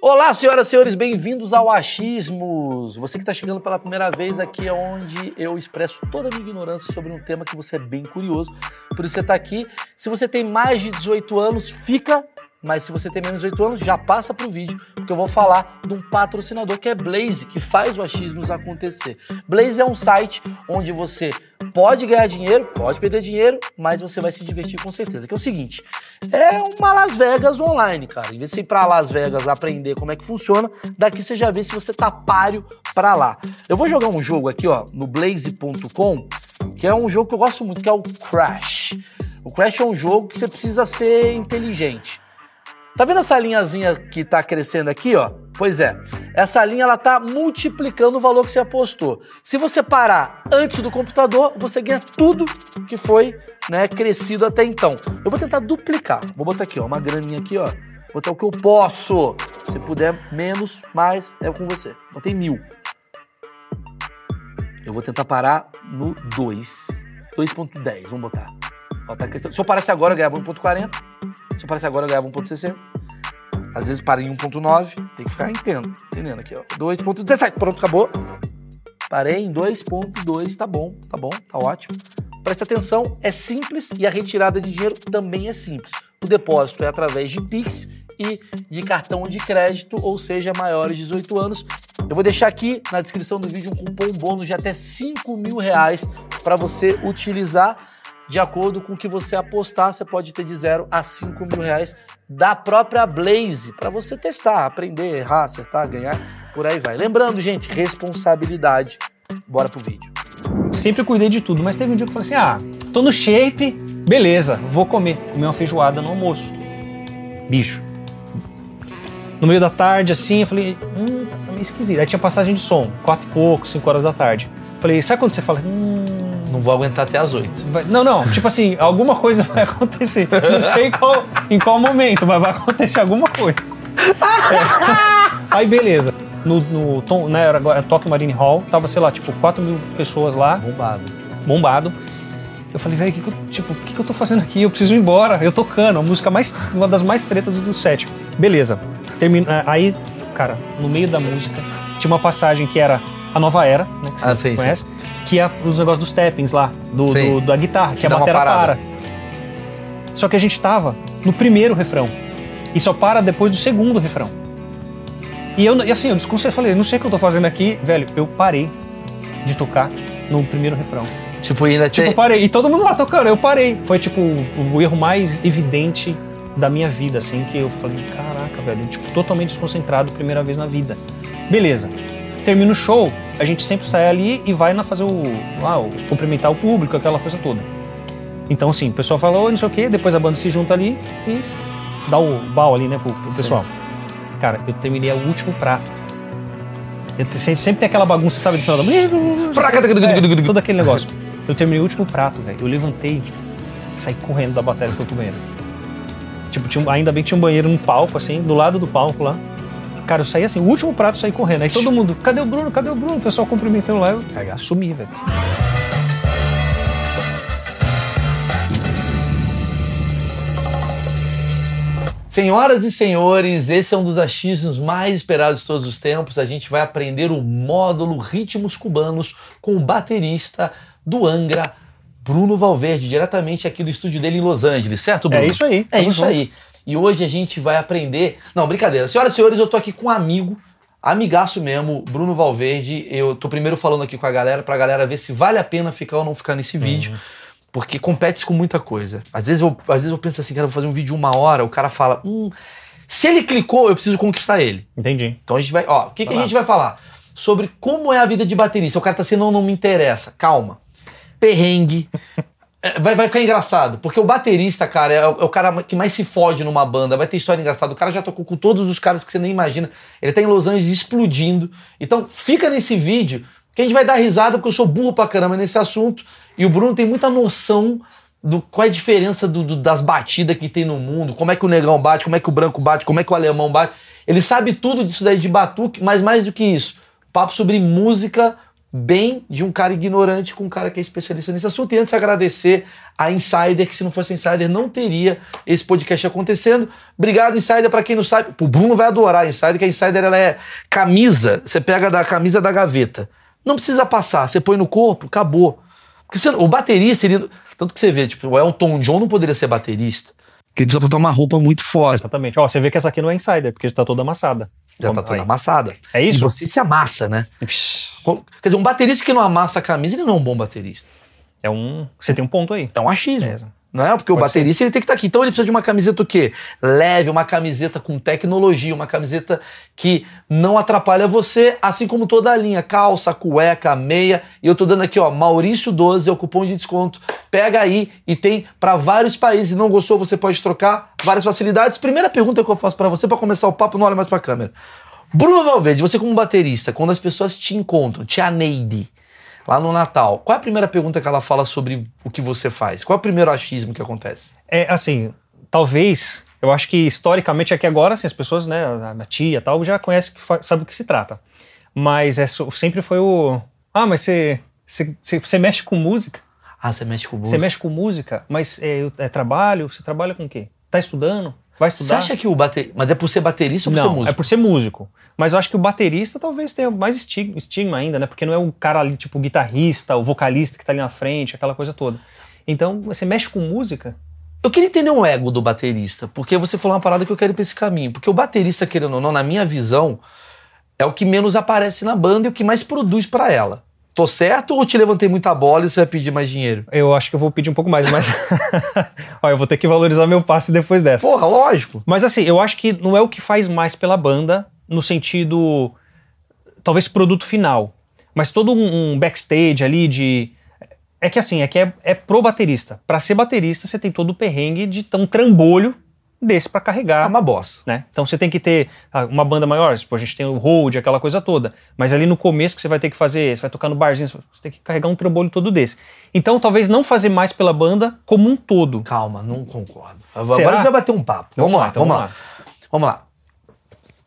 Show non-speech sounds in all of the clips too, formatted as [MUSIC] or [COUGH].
Olá, senhoras e senhores, bem-vindos ao Achismos. Você que está chegando pela primeira vez aqui é onde eu expresso toda a minha ignorância sobre um tema que você é bem curioso. Por isso você está aqui. Se você tem mais de 18 anos, fica. Mas se você tem menos de 18 anos, já passa pro vídeo, porque eu vou falar de um patrocinador que é Blaze, que faz o Achismos acontecer. Blaze é um site onde você pode ganhar dinheiro, pode perder dinheiro, mas você vai se divertir com certeza. Que é o seguinte, é uma Las Vegas online, cara. Em vez de ir pra Las Vegas aprender como é que funciona, daqui você já vê se você tá páreo pra lá. Eu vou jogar um jogo aqui, ó, no blaze.com, que é um jogo que eu gosto muito, que é o Crash. O Crash é um jogo que você precisa ser inteligente. Tá vendo essa linhazinha que tá crescendo aqui, ó? Pois é, essa linha ela tá multiplicando o valor que você apostou. Se você parar antes do computador, você ganha tudo que foi, né, crescido até então. Eu vou tentar duplicar. Vou botar aqui, ó, uma graninha aqui, ó. Vou botar o que eu posso. Se puder menos, mais é com você. Botei mil. Eu vou tentar parar no 2. 2.10, vamos botar. Ó, tá crescendo. Se eu parasse agora, eu ganhava 1.40. Se eu agora, eu ganhava 1.60. Às vezes para em 1.9, tem que ficar entendendo, entendendo aqui, ó. 2.17, pronto, acabou. Parei em 2.2, tá bom, tá bom, tá ótimo. Presta atenção, é simples e a retirada de dinheiro também é simples. O depósito é através de Pix e de cartão de crédito, ou seja, maiores de 18 anos. Eu vou deixar aqui na descrição do vídeo um cupom bônus de até 5 mil reais para você utilizar de acordo com o que você apostar, você pode ter de 0 a 5 mil reais da própria Blaze, para você testar, aprender, errar, acertar, ganhar, por aí vai. Lembrando, gente, responsabilidade. Bora pro vídeo. Sempre cuidei de tudo, mas teve um dia que eu falei assim: ah, tô no shape, beleza, vou comer. Comer uma feijoada no almoço. Bicho. No meio da tarde, assim, eu falei, hum, tá meio esquisito. Aí tinha passagem de som, quatro e pouco, cinco horas da tarde. Falei, sabe quando você fala, hum, não vou aguentar até as oito. Não, não, tipo assim, alguma coisa vai acontecer. Não sei qual, em qual momento, mas vai acontecer alguma coisa. É. Aí beleza. No, no tom, né, era agora Tokyo Marine Hall, tava, sei lá, tipo, 4 mil pessoas lá. Bombado. Bombado. Eu falei, velho, que que eu, tipo, o que, que eu tô fazendo aqui? Eu preciso ir embora. Eu tocando, a música mais. Uma das mais tretas do set. Beleza. Termina, aí, cara, no meio da música, tinha uma passagem que era a nova era, né? Que você ah, sim, conhece. Sim que é os negócios dos tappings lá, do, do, da guitarra, que, que a bateria para. Só que a gente tava no primeiro refrão. E só para depois do segundo refrão. E eu, e assim, eu discursei, falei, não sei o que eu tô fazendo aqui, velho. Eu parei de tocar no primeiro refrão. Tipo, ainda Tipo, parei. E todo mundo lá tocando, eu parei. Foi, tipo, o, o erro mais evidente da minha vida, assim, que eu falei, caraca, velho, tipo, totalmente desconcentrado, primeira vez na vida. Beleza. Termina o show, a gente sempre sai ali e vai na fazer o, ah, o cumprimentar o público, aquela coisa toda. Então, assim, o pessoal fala, oi, não sei o quê, depois a banda se junta ali e dá o bal ali, né, pro, pro pessoal. Cara, eu terminei o último prato. Sempre, sempre tem aquela bagunça, sabe, de final da é, todo aquele negócio. Eu terminei o último prato, velho. Eu levantei, saí correndo da bateria pro banheiro. Tipo, tinha, ainda bem que tinha um banheiro no palco, assim, do lado do palco lá. Cara, eu saí assim, o último prato eu saí correndo. Aí todo mundo, cadê o Bruno? Cadê o Bruno? O pessoal cumprimentando lá. Eu aí, assumi, velho. Senhoras e senhores, esse é um dos achismos mais esperados de todos os tempos. A gente vai aprender o módulo Ritmos Cubanos com o baterista do Angra, Bruno Valverde, diretamente aqui do estúdio dele em Los Angeles, certo, Bruno? É isso aí. É isso aí. E hoje a gente vai aprender. Não, brincadeira. Senhoras e senhores, eu tô aqui com um amigo, amigaço mesmo, Bruno Valverde. Eu tô primeiro falando aqui com a galera, pra galera ver se vale a pena ficar ou não ficar nesse vídeo. Uhum. Porque compete com muita coisa. Às vezes, eu, às vezes eu penso assim, cara, vou fazer um vídeo de uma hora, o cara fala, hum, se ele clicou, eu preciso conquistar ele. Entendi. Então a gente vai, ó, o que, que a gente vai falar? Sobre como é a vida de baterista. O cara tá assim, não, não me interessa. Calma. Perrengue, vai, vai ficar engraçado, porque o baterista, cara, é, é, o cara que mais se fode numa banda, vai ter história engraçada. O cara já tocou com todos os caras que você nem imagina. Ele tá em Los Angeles explodindo. Então, fica nesse vídeo que a gente vai dar risada, porque eu sou burro pra caramba nesse assunto. E o Bruno tem muita noção do qual é a diferença do, do, das batidas que tem no mundo, como é que o negão bate, como é que o branco bate, como é que o alemão bate. Ele sabe tudo disso daí de batuque, mas mais do que isso, papo sobre música bem de um cara ignorante com um cara que é especialista nesse assunto. E antes agradecer a Insider, que se não fosse Insider não teria esse podcast acontecendo. Obrigado, Insider, para quem não sabe. O Bruno vai adorar a Insider, que a Insider ela é camisa, você pega da camisa da gaveta. Não precisa passar, você põe no corpo, acabou. Porque você, o baterista, ele, tanto que você vê, tipo, o Elton John não poderia ser baterista. Porque ele precisa botar uma roupa muito forte. Exatamente. Ó, você vê que essa aqui não é insider, porque tá toda amassada. Já tá toda amassada. É isso? E você se amassa, né? Quer dizer, um baterista que não amassa a camisa, ele não é um bom baterista. É um. Você tem um ponto aí. É um achismo. É, não é? Porque Pode o baterista ele tem que estar tá aqui. Então ele precisa de uma camiseta o quê? Leve, uma camiseta com tecnologia, uma camiseta que não atrapalha você, assim como toda a linha. Calça, cueca, meia. E eu tô dando aqui, ó, Maurício 12 é o cupom de desconto. Pega aí e tem para vários países. Não gostou, você pode trocar. Várias facilidades. Primeira pergunta que eu faço para você, para começar o papo, não olha mais pra câmera. Bruno Valverde, você como baterista, quando as pessoas te encontram, tia Neide, lá no Natal, qual é a primeira pergunta que ela fala sobre o que você faz? Qual é o primeiro achismo que acontece? É assim, talvez, eu acho que historicamente aqui agora, assim, as pessoas, né, a minha tia tal, já conhece, sabe o que se trata. Mas é, sempre foi o, ah, mas você, você, você mexe com música? Ah, você mexe com música? Você mexe com música, mas é, é trabalho? Você trabalha com o quê? Tá estudando? Vai estudar? Você acha que o baterista. Mas é por ser baterista ou por não, ser músico? É por ser músico. Mas eu acho que o baterista talvez tenha mais estigma, estigma ainda, né? Porque não é o cara ali, tipo, o guitarrista, o vocalista que tá ali na frente, aquela coisa toda. Então, você mexe com música. Eu queria entender o ego do baterista, porque você falou uma parada que eu quero ir pra esse caminho. Porque o baterista, querendo ou não, na minha visão, é o que menos aparece na banda e o que mais produz para ela. Tô certo ou te levantei muita bola e você vai pedir mais dinheiro? Eu acho que eu vou pedir um pouco mais, mas. [LAUGHS] Olha, eu vou ter que valorizar meu passe depois dessa. Porra, lógico. Mas assim, eu acho que não é o que faz mais pela banda, no sentido. Talvez produto final. Mas todo um, um backstage ali de. É que assim, é que é, é pro baterista. Para ser baterista, você tem todo o perrengue de ter um trambolho desse para carregar. É uma bossa. Né? Então você tem que ter ah, uma banda maior, tipo, a gente tem o hold, aquela coisa toda. Mas ali no começo que você vai ter que fazer, você vai tocar no barzinho, você tem que carregar um trambolho todo desse. Então talvez não fazer mais pela banda como um todo. Calma, não concordo. Agora Será? a gente vai bater um papo. Vamos, vamos lá, então vamos lá. lá. Vamos lá.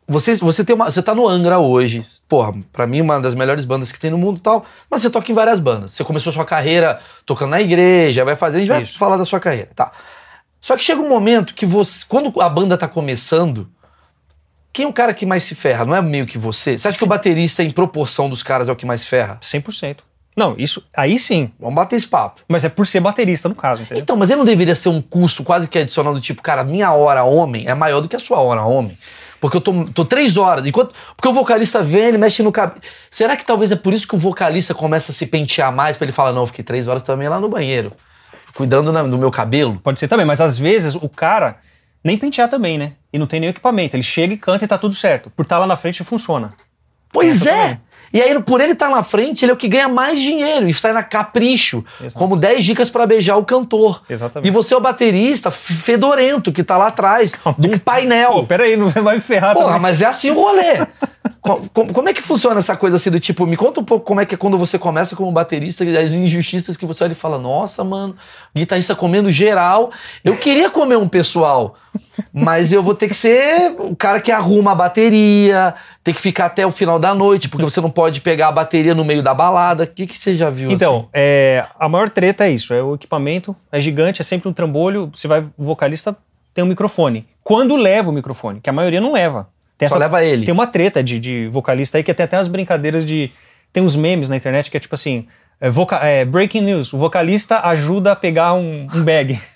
Você, você, tem uma, você tá no Angra hoje, porra, pra mim uma das melhores bandas que tem no mundo e tal, mas você toca em várias bandas. Você começou sua carreira tocando na igreja, vai fazer, a gente vai Isso. falar da sua carreira, tá. Só que chega um momento que você, quando a banda tá começando, quem é o cara que mais se ferra? Não é meio que você? Você acha sim. que o baterista, em proporção dos caras, é o que mais ferra? 100%. Não, isso aí sim. Vamos bater esse papo. Mas é por ser baterista, no caso, entendeu? Então, mas ele não deveria ser um curso quase que adicional do tipo, cara, minha hora homem é maior do que a sua hora homem. Porque eu tô, tô três horas. Enquanto, porque o vocalista vem, ele mexe no cabelo. Será que talvez é por isso que o vocalista começa a se pentear mais pra ele falar, não, eu fiquei três horas também lá no banheiro cuidando na, do meu cabelo. Pode ser também, mas às vezes o cara nem pentear também, né? E não tem nenhum equipamento. Ele chega e canta e tá tudo certo. Por estar tá lá na frente funciona. Pois é! Também. E aí, por ele estar tá na frente, ele é o que ganha mais dinheiro e sai na capricho, Exato. como 10 dicas para beijar o cantor. Exatamente. E você é o baterista fedorento que tá lá atrás [LAUGHS] de um painel. Pô, peraí, não vai me ferrar Porra, também. mas é assim o rolê. [LAUGHS] como, como, é que funciona essa coisa assim do tipo, me conta um pouco como é que é quando você começa como baterista, as injustiças que você olha e fala, nossa, mano, guitarrista comendo geral. Eu queria comer um pessoal. Mas eu vou ter que ser o cara que arruma a bateria, ter que ficar até o final da noite, porque você não pode pegar a bateria no meio da balada. O que, que você já viu Então, assim? é, a maior treta é isso: é o equipamento, é gigante, é sempre um trambolho. Você vai, o vocalista tem um microfone. Quando leva o microfone, que a maioria não leva. Tem Só essa, leva ele. Tem uma treta de, de vocalista aí que tem até as brincadeiras de. Tem uns memes na internet que é tipo assim: é, voca, é, breaking news, o vocalista ajuda a pegar um, um bag. [LAUGHS]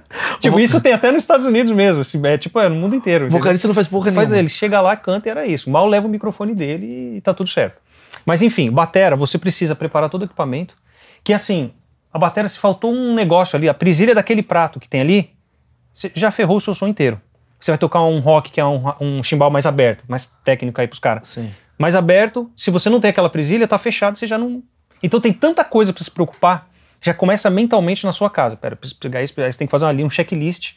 [LAUGHS] tipo, isso tem até nos Estados Unidos mesmo, assim, é tipo, é no mundo inteiro. O vocalista não faz porra nenhuma. Faz dele, chega lá, canta e era isso. Mal leva o microfone dele e tá tudo certo. Mas enfim, batera, você precisa preparar todo o equipamento, que assim, a batera, se faltou um negócio ali, a presilha daquele prato que tem ali, você já ferrou o seu som inteiro. Você vai tocar um rock que é um, um chimbal mais aberto, mais técnico aí pros caras. Sim. Mais aberto, se você não tem aquela presilha, tá fechado, você já não... Então tem tanta coisa para se preocupar já começa mentalmente na sua casa. Pera, preciso pegar isso, aí você tem que fazer ali um checklist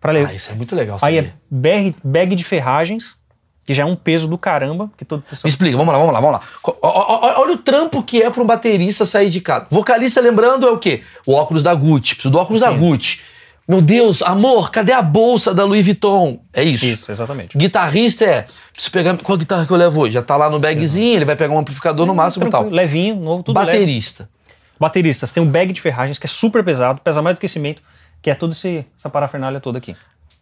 para ler. Ah, isso é muito legal. Aí é bag, bag de ferragens, que já é um peso do caramba. Que todo Me explica, vamos lá, vamos lá, vamos lá. Olha o trampo que é para um baterista sair de casa. Vocalista, lembrando, é o quê? O óculos da Gucci, preciso do óculos Sim. da Gucci. Meu Deus, amor, cadê a bolsa da Louis Vuitton? É isso. Isso, exatamente. Guitarrista é, preciso pegar, qual guitarra que eu levo hoje? Já tá lá no bagzinho, ele vai pegar um amplificador no máximo e tal. Levinho, novo, tudo leve. Baterista. Bateristas, tem um bag de ferragens que é super pesado, pesa mais do que cimento, que é toda essa parafernália toda aqui.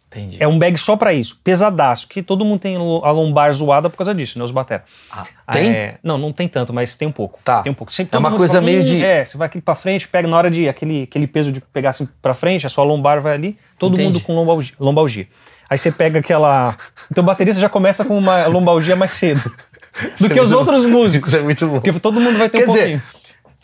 Entendi. É um bag só pra isso, pesadaço, que todo mundo tem a lombar zoada por causa disso, né, os batera. Ah, tem? É, não, não tem tanto, mas tem um pouco. Tá. Tem um pouco. Sempre É uma coisa meio "Hum, de- É, você vai aqui pra frente, pega na hora de aquele, aquele peso de pegar assim pra frente, a sua lombar vai ali, todo Entendi. mundo com lombalgia, lombalgia. Aí você pega aquela. Então o baterista já começa com uma lombalgia mais cedo [LAUGHS] do que é os outros músicos. Isso é muito bom. Porque todo mundo vai ter Quer um dizer, pouquinho.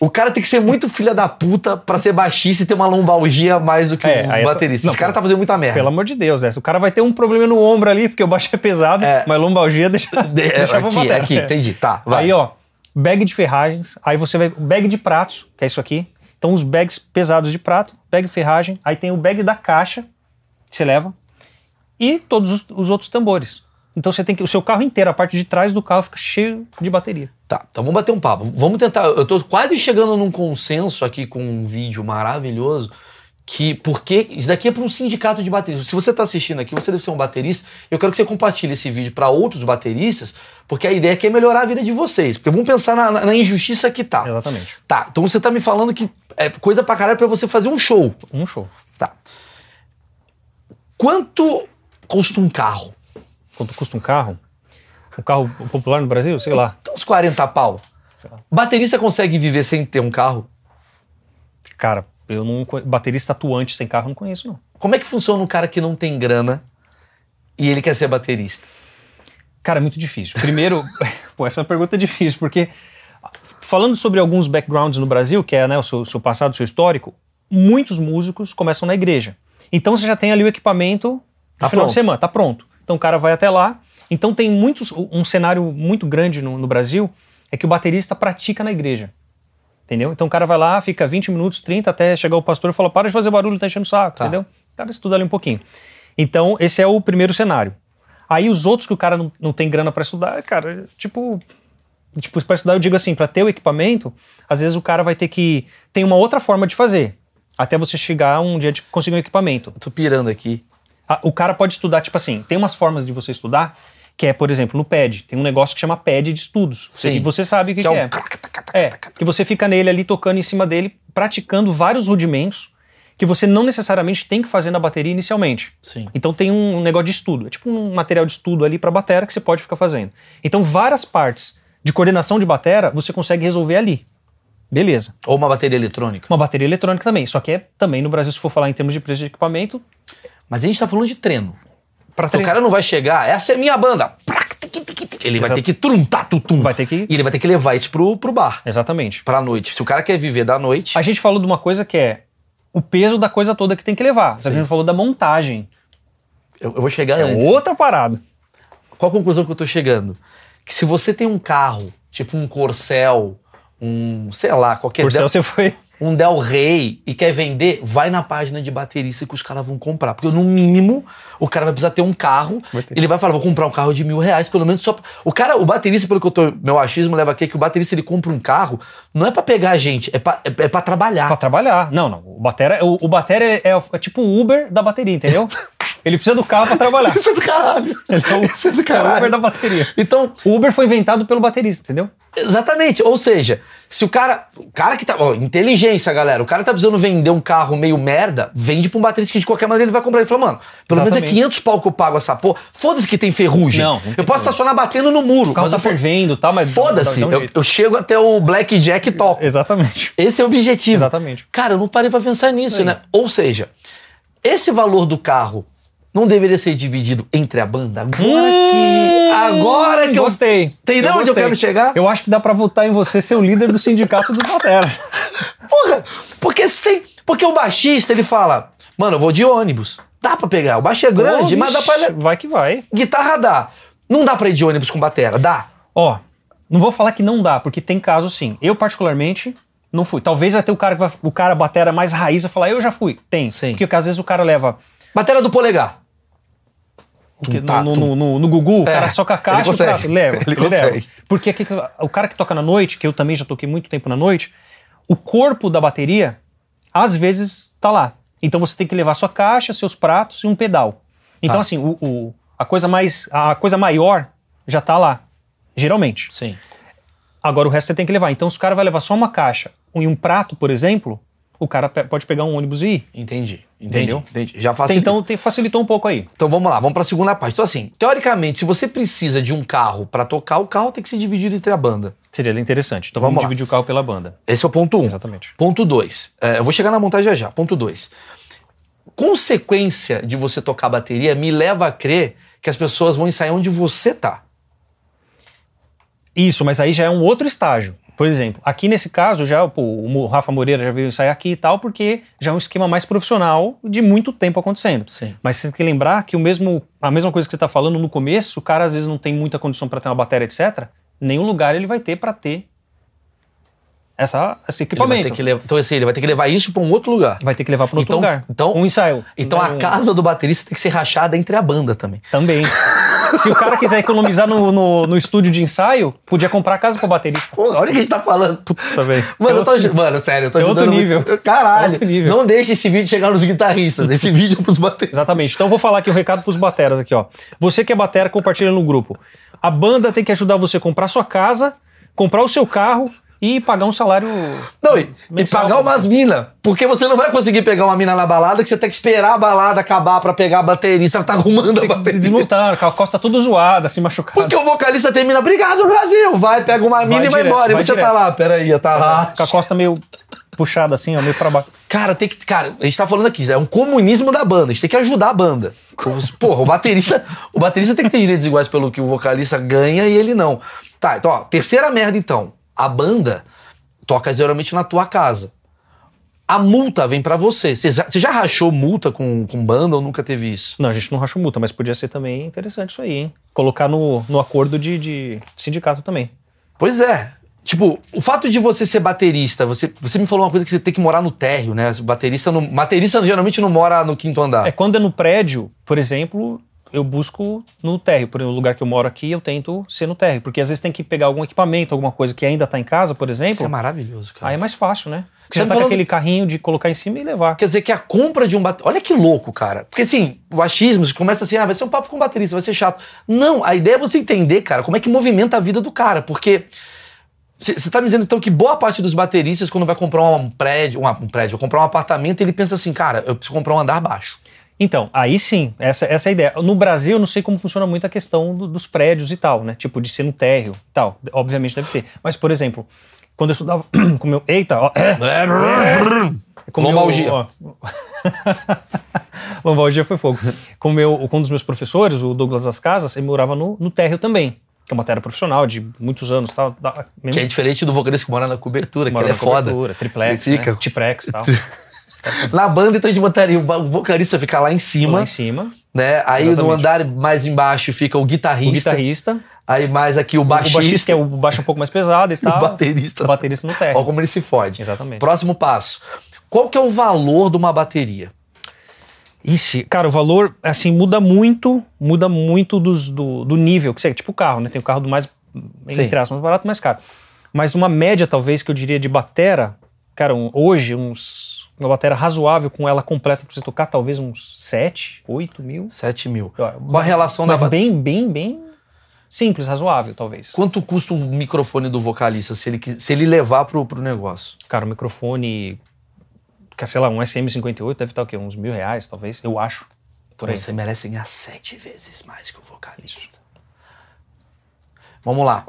O cara tem que ser muito filha da puta pra ser baixista e ter uma lombalgia mais do que É, o aí essa- baterista. não, Esse cara tá fazendo muita merda. Pelo amor de Deus, né? O cara vai ter um problema no ombro ali, porque o baixo é pesado, É. mas lombalgia deixa, [LAUGHS] De- é, [LAUGHS] deixa aqui, batera. aqui, É. entendi. Tá, vai. Aí, ó, bag de ferragens, aí você vai. Bag de pratos, que é isso aqui. Então, os bags pesados de prato, bag de ferragem, aí tem o bag da caixa, que você leva, e todos os, os outros tambores. Então você tem que. O seu carro inteiro, a parte de trás do carro fica cheio de bateria. Tá, então vamos bater um papo. Vamos tentar. Eu tô quase chegando num consenso aqui com um vídeo maravilhoso. Que, porque isso daqui é para um sindicato de bateristas. Se você tá assistindo aqui, você deve ser um baterista. Eu quero que você compartilhe esse vídeo para outros bateristas, porque a ideia aqui é melhorar a vida de vocês. Porque vamos pensar na, na- na injustiça que tá. Exatamente. Tá, então você tá me falando que é coisa pra caralho pra você fazer um show. Um show. Tá. Quanto custa um carro? Quanto custa um carro? Um carro popular no Brasil? Sei lá. Então, uns 40 pau. Baterista consegue viver sem ter um carro? Cara, eu não. Baterista atuante sem carro eu não conheço, não. Como é que funciona um cara que não tem grana e ele quer ser baterista? Cara, é muito difícil. Primeiro, [LAUGHS] pô, essa pergunta é difícil, porque falando sobre alguns backgrounds no Brasil, que é né, o seu, seu passado, o seu histórico, muitos músicos começam na igreja. Então você já tem ali o equipamento no Tá final pronto. de semana, tá pronto. Então o cara vai até lá. Então tem muitos, um cenário muito grande no, no Brasil é que o baterista pratica na igreja. Entendeu? Então o cara vai lá, fica 20 minutos, 30, até chegar o pastor e fala: para de fazer barulho, tá enchendo o saco, Tá. entendeu? O cara estuda ali um pouquinho. Então, esse é o primeiro cenário. Aí os outros que o cara não, não tem grana pra estudar, cara, tipo. Tipo, pra estudar, eu digo assim, pra ter o equipamento, às vezes o cara vai ter que. Tem uma outra forma de fazer. Até você chegar um dia de conseguir um equipamento. Tô pirando aqui. O cara pode estudar, tipo assim, tem umas formas de você estudar, que é, por exemplo, no PED. Tem um negócio que chama PED de estudos. Sim. E você sabe o que, que é um é. É, que você fica nele ali tocando em cima dele, praticando vários rudimentos que você não necessariamente tem que fazer na bateria inicialmente. Sim. Então tem um negócio de estudo, é tipo um material de estudo ali para batera que você pode ficar fazendo. Então várias partes de coordenação de batera você consegue resolver ali. Beleza. Ou uma bateria eletrônica. Uma bateria eletrônica também, só que é também no Brasil se for falar em termos de preço de equipamento, Mas a gente tá falando de treino. para Então, o cara não vai chegar, essa é minha banda. Ele vai Exato. ter que truntar tutum. Vai ter que- E ele vai ter que levar isso pro, pro bar, Exatamente. pra noite. Se o cara quer viver da noite, A gente falou de uma coisa que é o peso da coisa toda que tem que levar. A gente falou da montagem. eu, eu vou chegar É antes. outra parada. Qual a conclusão que eu tô chegando? Que se você tem um carro, tipo um Corcel, um, sei lá, qualquer Por céu, Del, você foi. Um Del Rey e quer vender, vai na página de baterista que os caras vão comprar. Porque no mínimo, o cara vai precisar ter um carro. Vai ter. Ele vai falar, vou comprar um carro de mil reais, pelo menos só. pra- O cara, o baterista, pelo que eu tô. Meu achismo leva aqui, que o baterista ele compra um carro, não é pra pegar a gente, é pra, é, é pra trabalhar. Pra trabalhar. Não, não. O batera, o, o batera é, é- é tipo o Uber da bateria, entendeu? [LAUGHS] Ele precisa do carro pra trabalhar. Isso é do caralho. Ele é o, [LAUGHS] Isso é do é o caralho. Uber da bateria. Então, O Uber foi inventado pelo baterista, entendeu? Exatamente. Ou seja, se o cara. O cara que tá. Ó, inteligência, galera. O cara tá precisando vender um carro meio merda, vende pra um baterista que de qualquer maneira ele vai comprar. Ele fala, mano, pelo menos é Exatamente. 500 pau que eu pago essa porra. Foda-se que tem ferrugem. Não, não tem eu posso estacionar batendo no muro. O carro tá eu fervendo e tal, mas. Foda-se. um Eu, eu chego até o Blackjack e toco. Exatamente. Esse é o objetivo. Exatamente. Cara, eu não parei pra pensar nisso, né? Ou seja, esse valor do carro não deveria ser dividido entre a banda? Agora que. Agora que eu. Hum, Gostei. Entendeu onde eu quero chegar? Eu acho que dá pra votar em você ser o líder do sindicato do batera. [LAUGHS] Porra, porque sem. Porque o baixista, ele fala, mano, eu vou de ônibus. Dá pra pegar. O baixo é grande, Ô, mas dá pra. Vai que vai. Guitarra dá. Não dá pra ir de ônibus com batera, dá. Ó, não vou falar que não dá, porque tem casos sim. Eu, particularmente, não fui. Talvez vai ter o cara que vai, o cara batera mais raiz vai falar, eu já fui. Tem. Sim. Porque às vezes o cara leva. Batera do polegar. Porque no, no, no, no Gugu, o É, cara soca a caixa, cara leva. Ele leva. Porque o cara que toca na noite, que eu também já toquei muito tempo na noite, o corpo da bateria, às vezes, tá lá. Então você tem que levar sua caixa, seus pratos e um pedal. Então, Tá. assim, o, o- a, coisa mais, a coisa maior já tá lá, geralmente. Sim. Agora o resto você tem que levar. Então, se o cara vai levar só uma caixa e um prato, por exemplo, o cara pode pegar um ônibus e ir. Entendi. Entendi. Entendeu? Entendi. Já Tem- facilita. Então, facilitou um pouco aí. Então vamos lá, vamos para a segunda parte. Então assim, teoricamente, se você precisa de um carro para tocar, o carro tem que ser dividido entre a banda. Seria interessante. Então, Vamos vamos, dividir o carro pela banda. Esse é o ponto um. Exatamente. Ponto dois. É, eu vou chegar na montagem já já. Ponto dois. Consequência de você tocar bateria me leva a crer que as pessoas vão ensaiar onde você tá. Isso, mas aí já é um outro estágio. Por exemplo, aqui nesse caso, já pô, o Rafa Moreira já veio ensaiar aqui e tal, porque já é um esquema mais profissional de muito tempo acontecendo. Sim. Mas você tem que lembrar que o mesmo, a mesma coisa que você está falando no começo, o cara às vezes não tem muita condição para ter uma bateria, etc. Nenhum lugar ele vai ter para ter essa, esse equipamento. levar, então assim, ele vai ter que levar isso para um outro lugar. Vai ter que levar para outro Então- lugar. então- um ensaio. Então a Um- casa do baterista tem que ser rachada entre a banda também. Também. [LAUGHS] Se o cara quiser economizar no, no, no estúdio de ensaio, podia comprar a casa pro baterista. Pô, olha o que a gente tá falando. Também. Mano, eu tô, mano, sério, eu tô é outro nível. muito. Caralho. É outro nível. Não deixe esse vídeo chegar nos guitarristas. Esse [LAUGHS] vídeo é pros bateristas. Exatamente. Então eu vou falar aqui o recado pros bateras aqui, ó. Você que é batera, compartilha no grupo. A banda tem que ajudar você a comprar sua casa, comprar o seu carro e pagar um salário. Não, e, e pagar umas minas. Porque você não vai conseguir pegar uma mina na balada que você tem que esperar a balada acabar pra pegar a bateria. Você tá arrumando a bateria. Desmontar, com a costa toda zoada, assim, machucada. Porque o vocalista termina, obrigado, Brasil. Vai, pega uma mina e vai direto, embora. E vai você tá direto. lá, peraí, tá lá. Com a costa meio puxada, assim, ó, meio pra baixo. Cara, tem que. Cara, a gente tá falando aqui, é um comunismo da banda. A gente tem que ajudar a banda. Porra, o baterista, o baterista tem que ter direitos iguais pelo que o vocalista ganha e ele não. Tá, então, ó, terceira merda então. A banda toca geralmente na tua casa. A multa vem pra você. Você já, rachou multa com, com banda ou nunca teve isso? Não, a gente não racha multa, mas podia ser também interessante isso aí, hein? Colocar no, no acordo de, de sindicato também. Pois é. Tipo, o fato de você ser baterista, você, você me falou uma coisa que você tem que morar no térreo, né? Baterista, no, baterista geralmente não mora no quinto andar. É quando é no prédio, por exemplo, eu busco no térreo. Por exemplo, no lugar que eu moro aqui, eu tento ser no térreo. Porque às vezes tem que pegar algum equipamento, alguma coisa que ainda tá em casa, por Isso exemplo. é maravilhoso, cara. Aí é mais fácil, né? Você Você tá tá com aquele carrinho de colocar em cima e levar. Quer dizer que a compra de um baterista. Olha que louco, cara. Porque assim, o achismo você começa assim, ah, vai ser um papo com baterista, vai ser chato. Não, a ideia é você entender, cara, como é que movimenta a vida do cara. Porque. Você tá me dizendo então que boa parte dos bateristas, quando vai comprar um prédio, um, um prédio, comprar um apartamento, ele pensa assim, cara, eu preciso comprar um andar baixo. Então, aí sim, essa, essa é a ideia. No Brasil, eu não sei como funciona muito a questão do- dos prédios e tal, né? Tipo, de ser no térreo e tal. Obviamente deve ter. Mas, por exemplo, quando eu estudava [CLEARS THROAT] com meu. Eita, ó. [COUGHS] Com meu- Lombalgia. ó. [LAUGHS] Lombalgia foi fogo. Com, meu, com um dos meus professores, o Douglas das Casas, ele morava no, no térreo também. Que é uma terra profissional de muitos anos tal. Mesmo Que é diferente do vocalista que mora na cobertura, que mora ele é foda. cobertura, Triplex, fica- né? Tiprex e tal. [LAUGHS] Na banda, então a gente botaria o o vocalista ficar lá em cima, Lá em cima. né? Aí no Exatamente. andar mais embaixo fica o guitarrista. O guitarrista. Aí mais aqui o O baixista. baixista, que é o baixo um pouco mais pesado e [LAUGHS] tal. o baterista. O baterista no Olha térreo. como ele se fode. Exatamente. Próximo passo. Qual que é o valor de uma bateria? Ixi, cara, o valor, assim, muda muito, muda muito dos, do, do nível, que você, tipo o carro, né? Tem o carro do mais, Sim. entre aspas, mais barato, mais caro. Mas uma média, talvez, que eu diria de batera, cara, um- hoje, uns, uma batera razoável com ela completa pra você tocar, talvez uns 7, 8 mil. 7 mil. Ó, Qual a relação da Mas ba- bem, bem, bem simples, razoável, talvez. Quanto custa o microfone do vocalista se ele, se ele levar pro, pro negócio? Cara, o microfone, sei lá, um SM58 deve estar o quê? Uns mil reais, talvez, eu acho. Por aí. Você merece ganhar sete vezes mais que o vocalista. Vamos lá.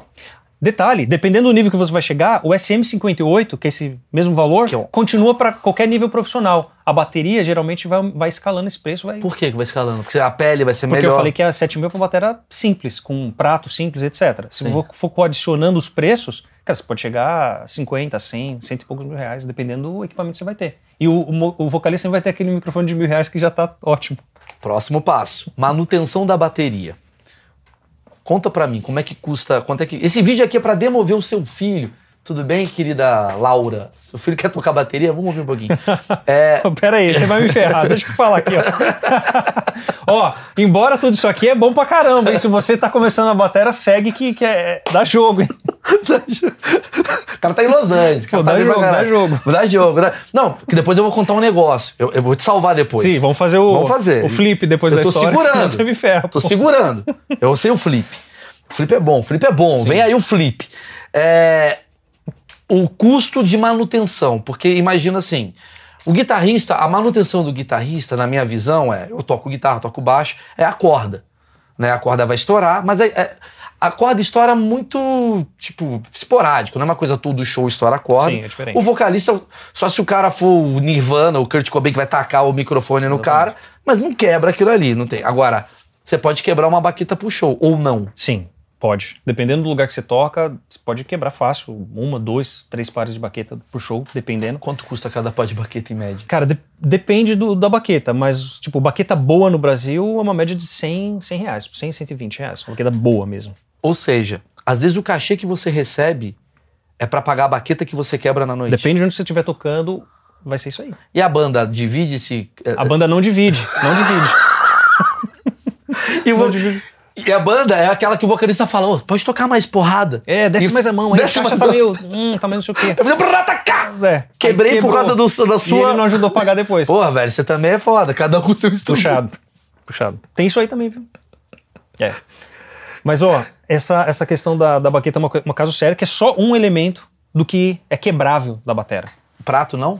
Detalhe, dependendo do nível que você vai chegar, o SM58, que é esse mesmo valor, é continua para qualquer nível profissional. A bateria geralmente vai, vai escalando esse preço. Vai... Por que vai escalando? Porque a pele vai ser Porque melhor. eu falei que a 7 mil é uma bateria simples, com um prato simples, etc. Se Sim. for, adicionando os preços, cara, você pode chegar a 50, 100, cento e poucos mil reais, dependendo do equipamento que você vai ter. E o, o, o vocalista vai ter aquele microfone de mil reais que já tá ótimo. Próximo passo. Manutenção da bateria. Conta pra mim, como é que custa, quanto é que... Esse vídeo aqui é pra demover o seu filho Tudo bem, querida Laura? Seu filho quer tocar bateria? Vamos ouvir um pouquinho. [LAUGHS] É, Pera aí, você vai me ferrar. Deixa eu falar aqui, ó. [LAUGHS] ó, embora tudo isso aqui é bom pra caramba, hein? Se você tá começando a bateria, segue que, que é, dá jogo, hein? [LAUGHS] o cara tá em Los Angeles. Pô, tá dá jogo, dá jogo. Dá jogo. dá- Não, que depois eu vou contar um negócio. Eu, eu vou te salvar depois. Sim, vamos fazer o, Vamos fazer. o flip depois Eu da tô história, segurando. você me ferra. Tô pô. segurando. Eu sei o flip. O flip é bom, o flip é bom. Vem aí o flip. É, o custo de manutenção, porque imagina assim, o guitarrista, a manutenção do guitarrista, na minha visão, é, eu toco guitarra, toco baixo, é a corda. Né? A corda vai estourar, mas é- é- a corda estoura muito, tipo, esporádico, não é uma coisa todo show estoura a corda. Sim, é diferente. O vocalista, só se o cara for o Nirvana, o Kurt Cobain que vai tacar o microfone no cara, mas não quebra aquilo ali, não tem. Agora, você pode quebrar uma baqueta pro show, ou não. Sim, pode. Dependendo do lugar que você toca, você pode quebrar fácil. Uma, dois, três pares de baqueta por show, dependendo. Quanto custa cada pá de baqueta em média? Cara, de- depende do- da baqueta, mas, tipo, baqueta boa no Brasil é uma média de 100, 100 reais, 100, 120 reais. Uma baqueta boa mesmo. Ou seja, às vezes o cachê que você recebe é pra pagar a baqueta que você quebra na noite. Depende de onde você estiver tocando, vai ser isso aí. E a banda divide-se. A banda não divide, não divide. [LAUGHS] e, divide. E a banda é aquela que o vocalista fala: "Ô, pode tocar mais porrada. É, desce E- mais a mão aí, a desce caixa mais tá a- meio, hum, tá meio não sei o quê. Eu atacar! É, Quebrei por causa do- da E sua- ele não ajudou a pagar depois. Porra, velho, você também é foda, cada um com seu instrumento. Puxado. Puxado. Tem isso aí também, viu? É. Mas, ó, essa, essa questão da, da baqueta é uma, uma caso sério, que é só um elemento do que é quebrável da batera. Prato, não?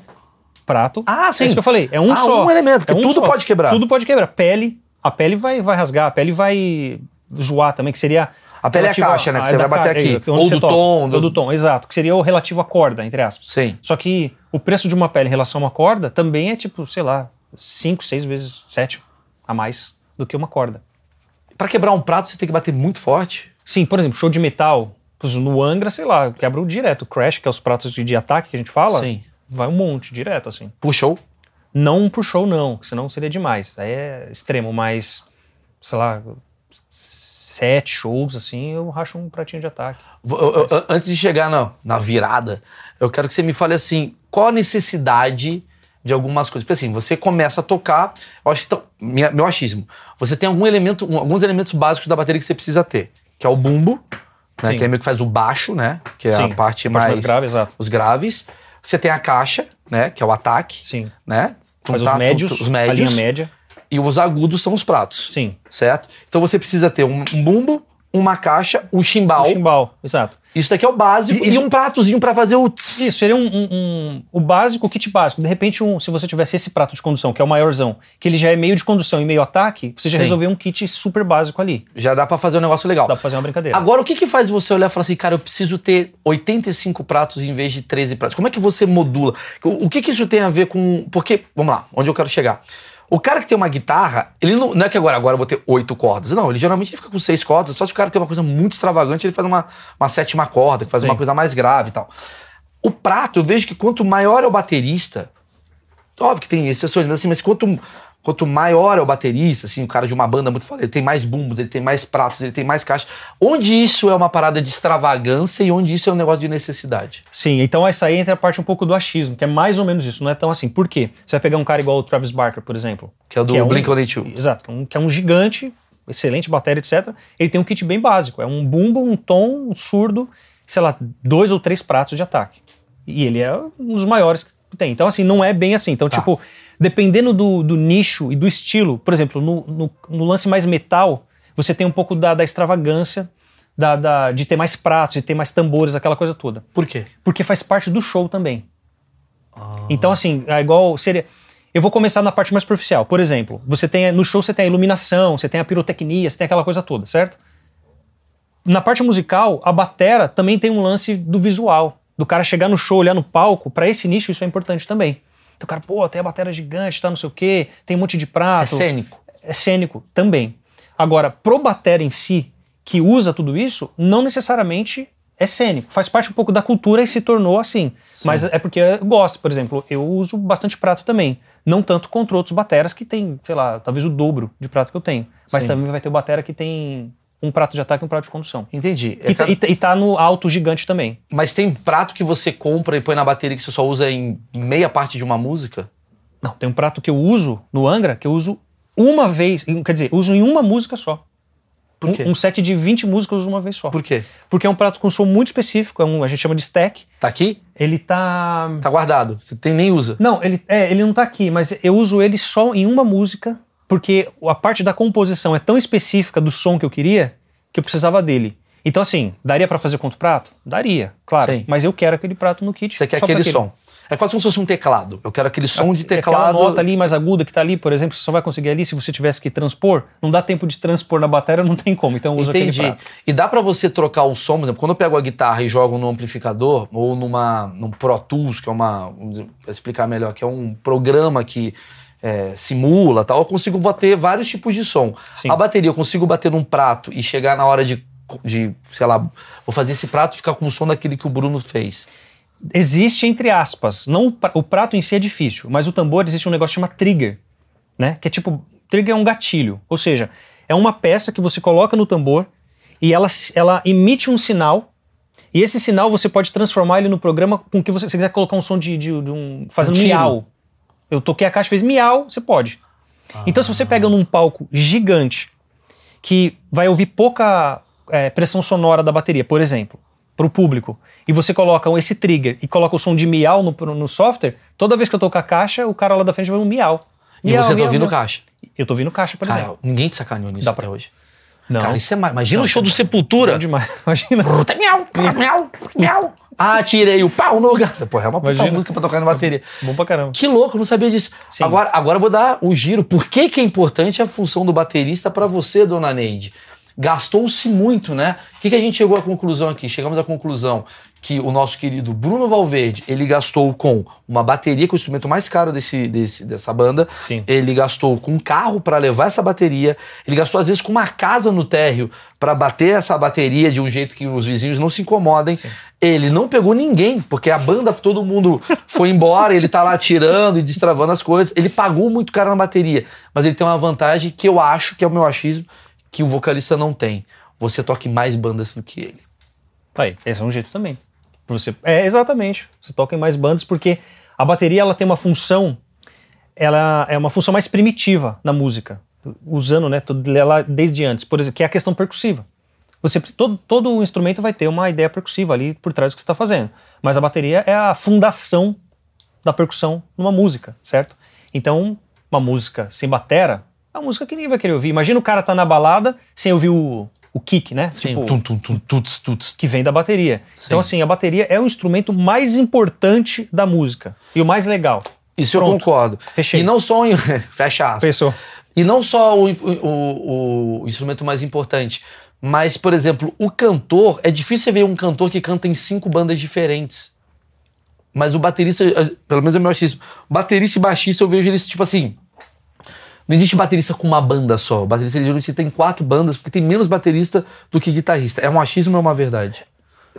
Prato. Ah, sim. É isso que eu falei. É um Ah, só. um elemento, porque É um tudo só. pode quebrar. Tudo pode quebrar. Pele. A pele vai, vai rasgar, a pele vai zoar também, que seria. A pele é a caixa, né, que você da vai bater ca- aqui. é, onde Ou do toca. tom, do- Ou do tom, exato. Que seria o relativo à corda, entre aspas. Sim. Só que o preço de uma pele em relação a uma corda também é tipo, sei lá, 5, 6 vezes, 7 a mais do que uma corda. Pra quebrar um prato, você tem que bater muito forte. Sim, por exemplo, show de metal, no Angra, sei lá, quebra o direto. Crash, que é os pratos de, de ataque que a gente fala, Sim. vai um monte, direto, assim. Puxou. Não por show, não, senão seria demais. Aí é extremo, mas, sei lá, sete shows, assim, eu racho um pratinho de ataque. Eu- eu- antes de chegar na, na virada, eu quero que você me fale assim: qual a necessidade de algumas coisas? Porque assim, você começa a tocar, eu acho minha- meu achismo. Você tem algum elemento, um- alguns elementos básicos da bateria que você precisa ter, que é o bumbo, né, que é meio que faz o baixo, né? Que é Sim, a parte, a parte mais, mais grave, exato. Os graves. Você tem a caixa, né? Que é o ataque, Sim. né? Faz os médios, os a médios linha média. e os agudos são os pratos. Sim. Certo? Então você precisa ter um, um bumbo, uma caixa, um chimbal. O chimbal, exato. Isso daqui é o básico. E- isso- E um pratozinho pra fazer o. tss. Isso, seria um, um- um- o básico, o kit básico. De repente, um, se você tivesse esse prato de condução, que é o maiorzão, que ele já é meio de condução e meio ataque, você já Sim. resolveu um kit super básico ali. Já dá pra fazer um negócio legal. Dá pra fazer uma brincadeira. Agora, o que que faz você olhar e falar assim, cara, eu preciso ter 85 pratos em vez de 13 pratos? Como é que você modula? O, o que que isso tem a ver com... Porque, vamos lá, onde eu quero chegar. O cara que tem uma guitarra, ele não, não é que agora, agora eu vou ter oito cordas. Não, ele geralmente ele fica com seis cordas. Só se o cara tem uma coisa muito extravagante, ele faz uma, uma sétima corda, que faz Sim. uma coisa mais grave e tal. O prato, eu vejo que quanto maior é o baterista, Óbvio que tem exceções, mas assim, mas quanto, quanto maior é o baterista, assim, o cara de uma banda muito foda, ele tem mais bumbos, ele tem mais pratos, ele tem mais caixa. Onde isso é uma parada de extravagância e onde isso é um negócio de necessidade? Sim, então essa aí entra a parte um pouco do achismo, que é mais ou menos isso, não é tão assim. Por quê? Você vai pegar um cara igual o Travis Barker, por exemplo. Que é o do um- Blink-182. Exato, que é um, que é um gigante, excelente bateria, etc. Ele tem um kit bem básico, é um bumbo, um tom, um surdo, sei lá, dois ou três pratos de ataque. E ele é um dos maiores que tem. Então, assim, não é bem assim. Então, Tá. tipo, dependendo do, do nicho e do estilo, por exemplo, no, no, no lance mais metal, você tem um pouco da, da extravagância, da, da- de ter mais pratos, de ter mais tambores, aquela coisa toda Por quê? porque faz parte do show também. Então, assim, é igual seria. Eu vou começar na parte mais superficial. Por exemplo, você tem no show você tem a iluminação, você tem a pirotecnia, você tem aquela coisa toda, certo? Na parte musical, a batera também tem um lance do visual, do cara chegar no show, olhar no palco. Pra esse nicho isso é importante também. Então, o cara, pô, tem a batera gigante, tá, não sei o quê, tem um monte de É prato cênico. é cênico também. Agora, pro batera em si, que usa tudo isso, não necessariamente é cênico. Faz parte um pouco da cultura e se tornou assim. Mas é porque eu gosto, por exemplo, eu uso bastante prato também. Não tanto contra outros bateras que tem, sei lá, talvez o dobro de prato que eu tenho. Mas Sim. também vai ter o batera que tem um prato de ataque e um prato de condução. Entendi. É E, tá- cada- e tá- e tá no alto gigante também. Mas tem prato que você compra e põe na bateria que você só usa em meia parte de uma música? Não, tem um prato que eu uso no Angra que eu uso uma vez, quer dizer, uso em uma música só. Por quê? Um, um set de 20 músicas eu uso uma vez só. Por quê? Porque é um prato com som muito específico, é um, a gente chama de stack. Tá aqui? Ele tá. Tá guardado. Você tem, nem usa. Não, ele, é, ele não tá aqui, mas eu uso ele só em uma música, porque a parte da composição é tão específica do som que eu queria que eu precisava dele. Então, assim, daria pra fazer com outro prato? Daria, claro. Sim. Mas eu quero aquele prato no kit. Você quer aquele som. É quase como se fosse um teclado. Eu quero aquele som de Aquela teclado. nota ali mais aguda que tá ali, por exemplo, você só vai conseguir ali se você tivesse que transpor. Não dá tempo de transpor na bateria, não tem como. Então eu uso Entendi. aquele prato. E dá pra você trocar o som, por exemplo, quando eu pego a guitarra e jogo no amplificador ou numa num Pro Tools, que é uma, pra explicar melhor, que é um programa que é, simula, tal, eu consigo bater vários tipos de som. Sim. A bateria eu consigo bater num prato e chegar na hora de de, sei lá, vou fazer esse prato ficar com o som daquele que o Bruno fez. Existe entre aspas, não o pra- o prato em si é difícil, mas o tambor existe um negócio que chama trigger, né? Que é tipo, trigger é um gatilho, ou seja, é uma peça que você coloca no tambor e ela, ela emite um sinal e esse sinal você pode transformar ele no programa com que você, você quiser colocar um som de, de- de um fazendo Um miau. Eu toquei a caixa fez miau, você pode. Então se você pega num palco gigante que vai ouvir pouca é, pressão sonora da bateria, por exemplo, para o público, e você coloca esse trigger e coloca o som de miau no, no software, toda vez que eu tocar a caixa, o cara lá da frente vai um miau. E Miau, você tá miau, ouvindo miau. caixa. Eu tô ouvindo caixa, por Cara, exemplo. ninguém te sacaneou nisso Dá até pra- hoje. Não. Cara, isso é mais. Imagina Não, o show do é Sepultura. Bom demais. [LAUGHS] Imagina. Miau, miau, miau, Ah, tirei o pau no gato. Porra, é uma puta Imagina. música pra tocar na bateria. Bom pra caramba. Que louco, não sabia disso. Sim. Agora, agora eu vou dar o giro. Por que, que é importante a função do baterista pra você, dona Neide? Gastou-se muito, né? O que, que a gente chegou à conclusão aqui? Chegamos à conclusão que o nosso querido Bruno Valverde, ele gastou com uma bateria, que é o instrumento mais caro desse, desse- dessa banda. Sim. Ele gastou com um carro pra levar essa bateria. Ele gastou, às vezes, com uma casa no térreo pra bater essa bateria de um jeito que os vizinhos não se incomodem. Ele não pegou ninguém, porque a banda, todo mundo foi embora, ele tá lá tirando e destravando as coisas. Ele pagou muito caro na bateria, mas ele tem uma vantagem que eu acho, que é o meu achismo, que o vocalista não tem. Você toca em mais bandas do que ele. Aí, esse é um jeito também. Você, é, exatamente. Você toca em mais bandas porque a bateria ela tem uma função, ela é uma função mais primitiva na música, usando né, tudo ela desde antes, por exemplo, que é a questão percussiva. Você, todo, todo instrumento vai ter uma ideia percussiva ali por trás do que você está fazendo, mas a bateria é a fundação da percussão numa música, certo? Então, uma música sem batera é uma música que ninguém vai querer ouvir. Imagina o cara tá na balada sem ouvir o, o kick, né? Sim, tum, tum, tum, tuts, tuts. que vem da bateria. Sim. Então, assim, a bateria é o instrumento mais importante da música e o mais legal. Isso eu Pronto. concordo. Fechei. E não só em... [LAUGHS] Fecha aspas. Pensou? E não só o, o- o instrumento mais importante, mas, por exemplo, o cantor. É difícil você ver um cantor que canta em cinco bandas diferentes. Mas o baterista, eh, pelo menos é o meu baterista e baixista eu vejo eles tipo assim. Não existe baterista com uma banda só. O baterista ele geralmente tem quatro bandas, porque tem menos baterista do que guitarrista. É um achismo ou é uma verdade?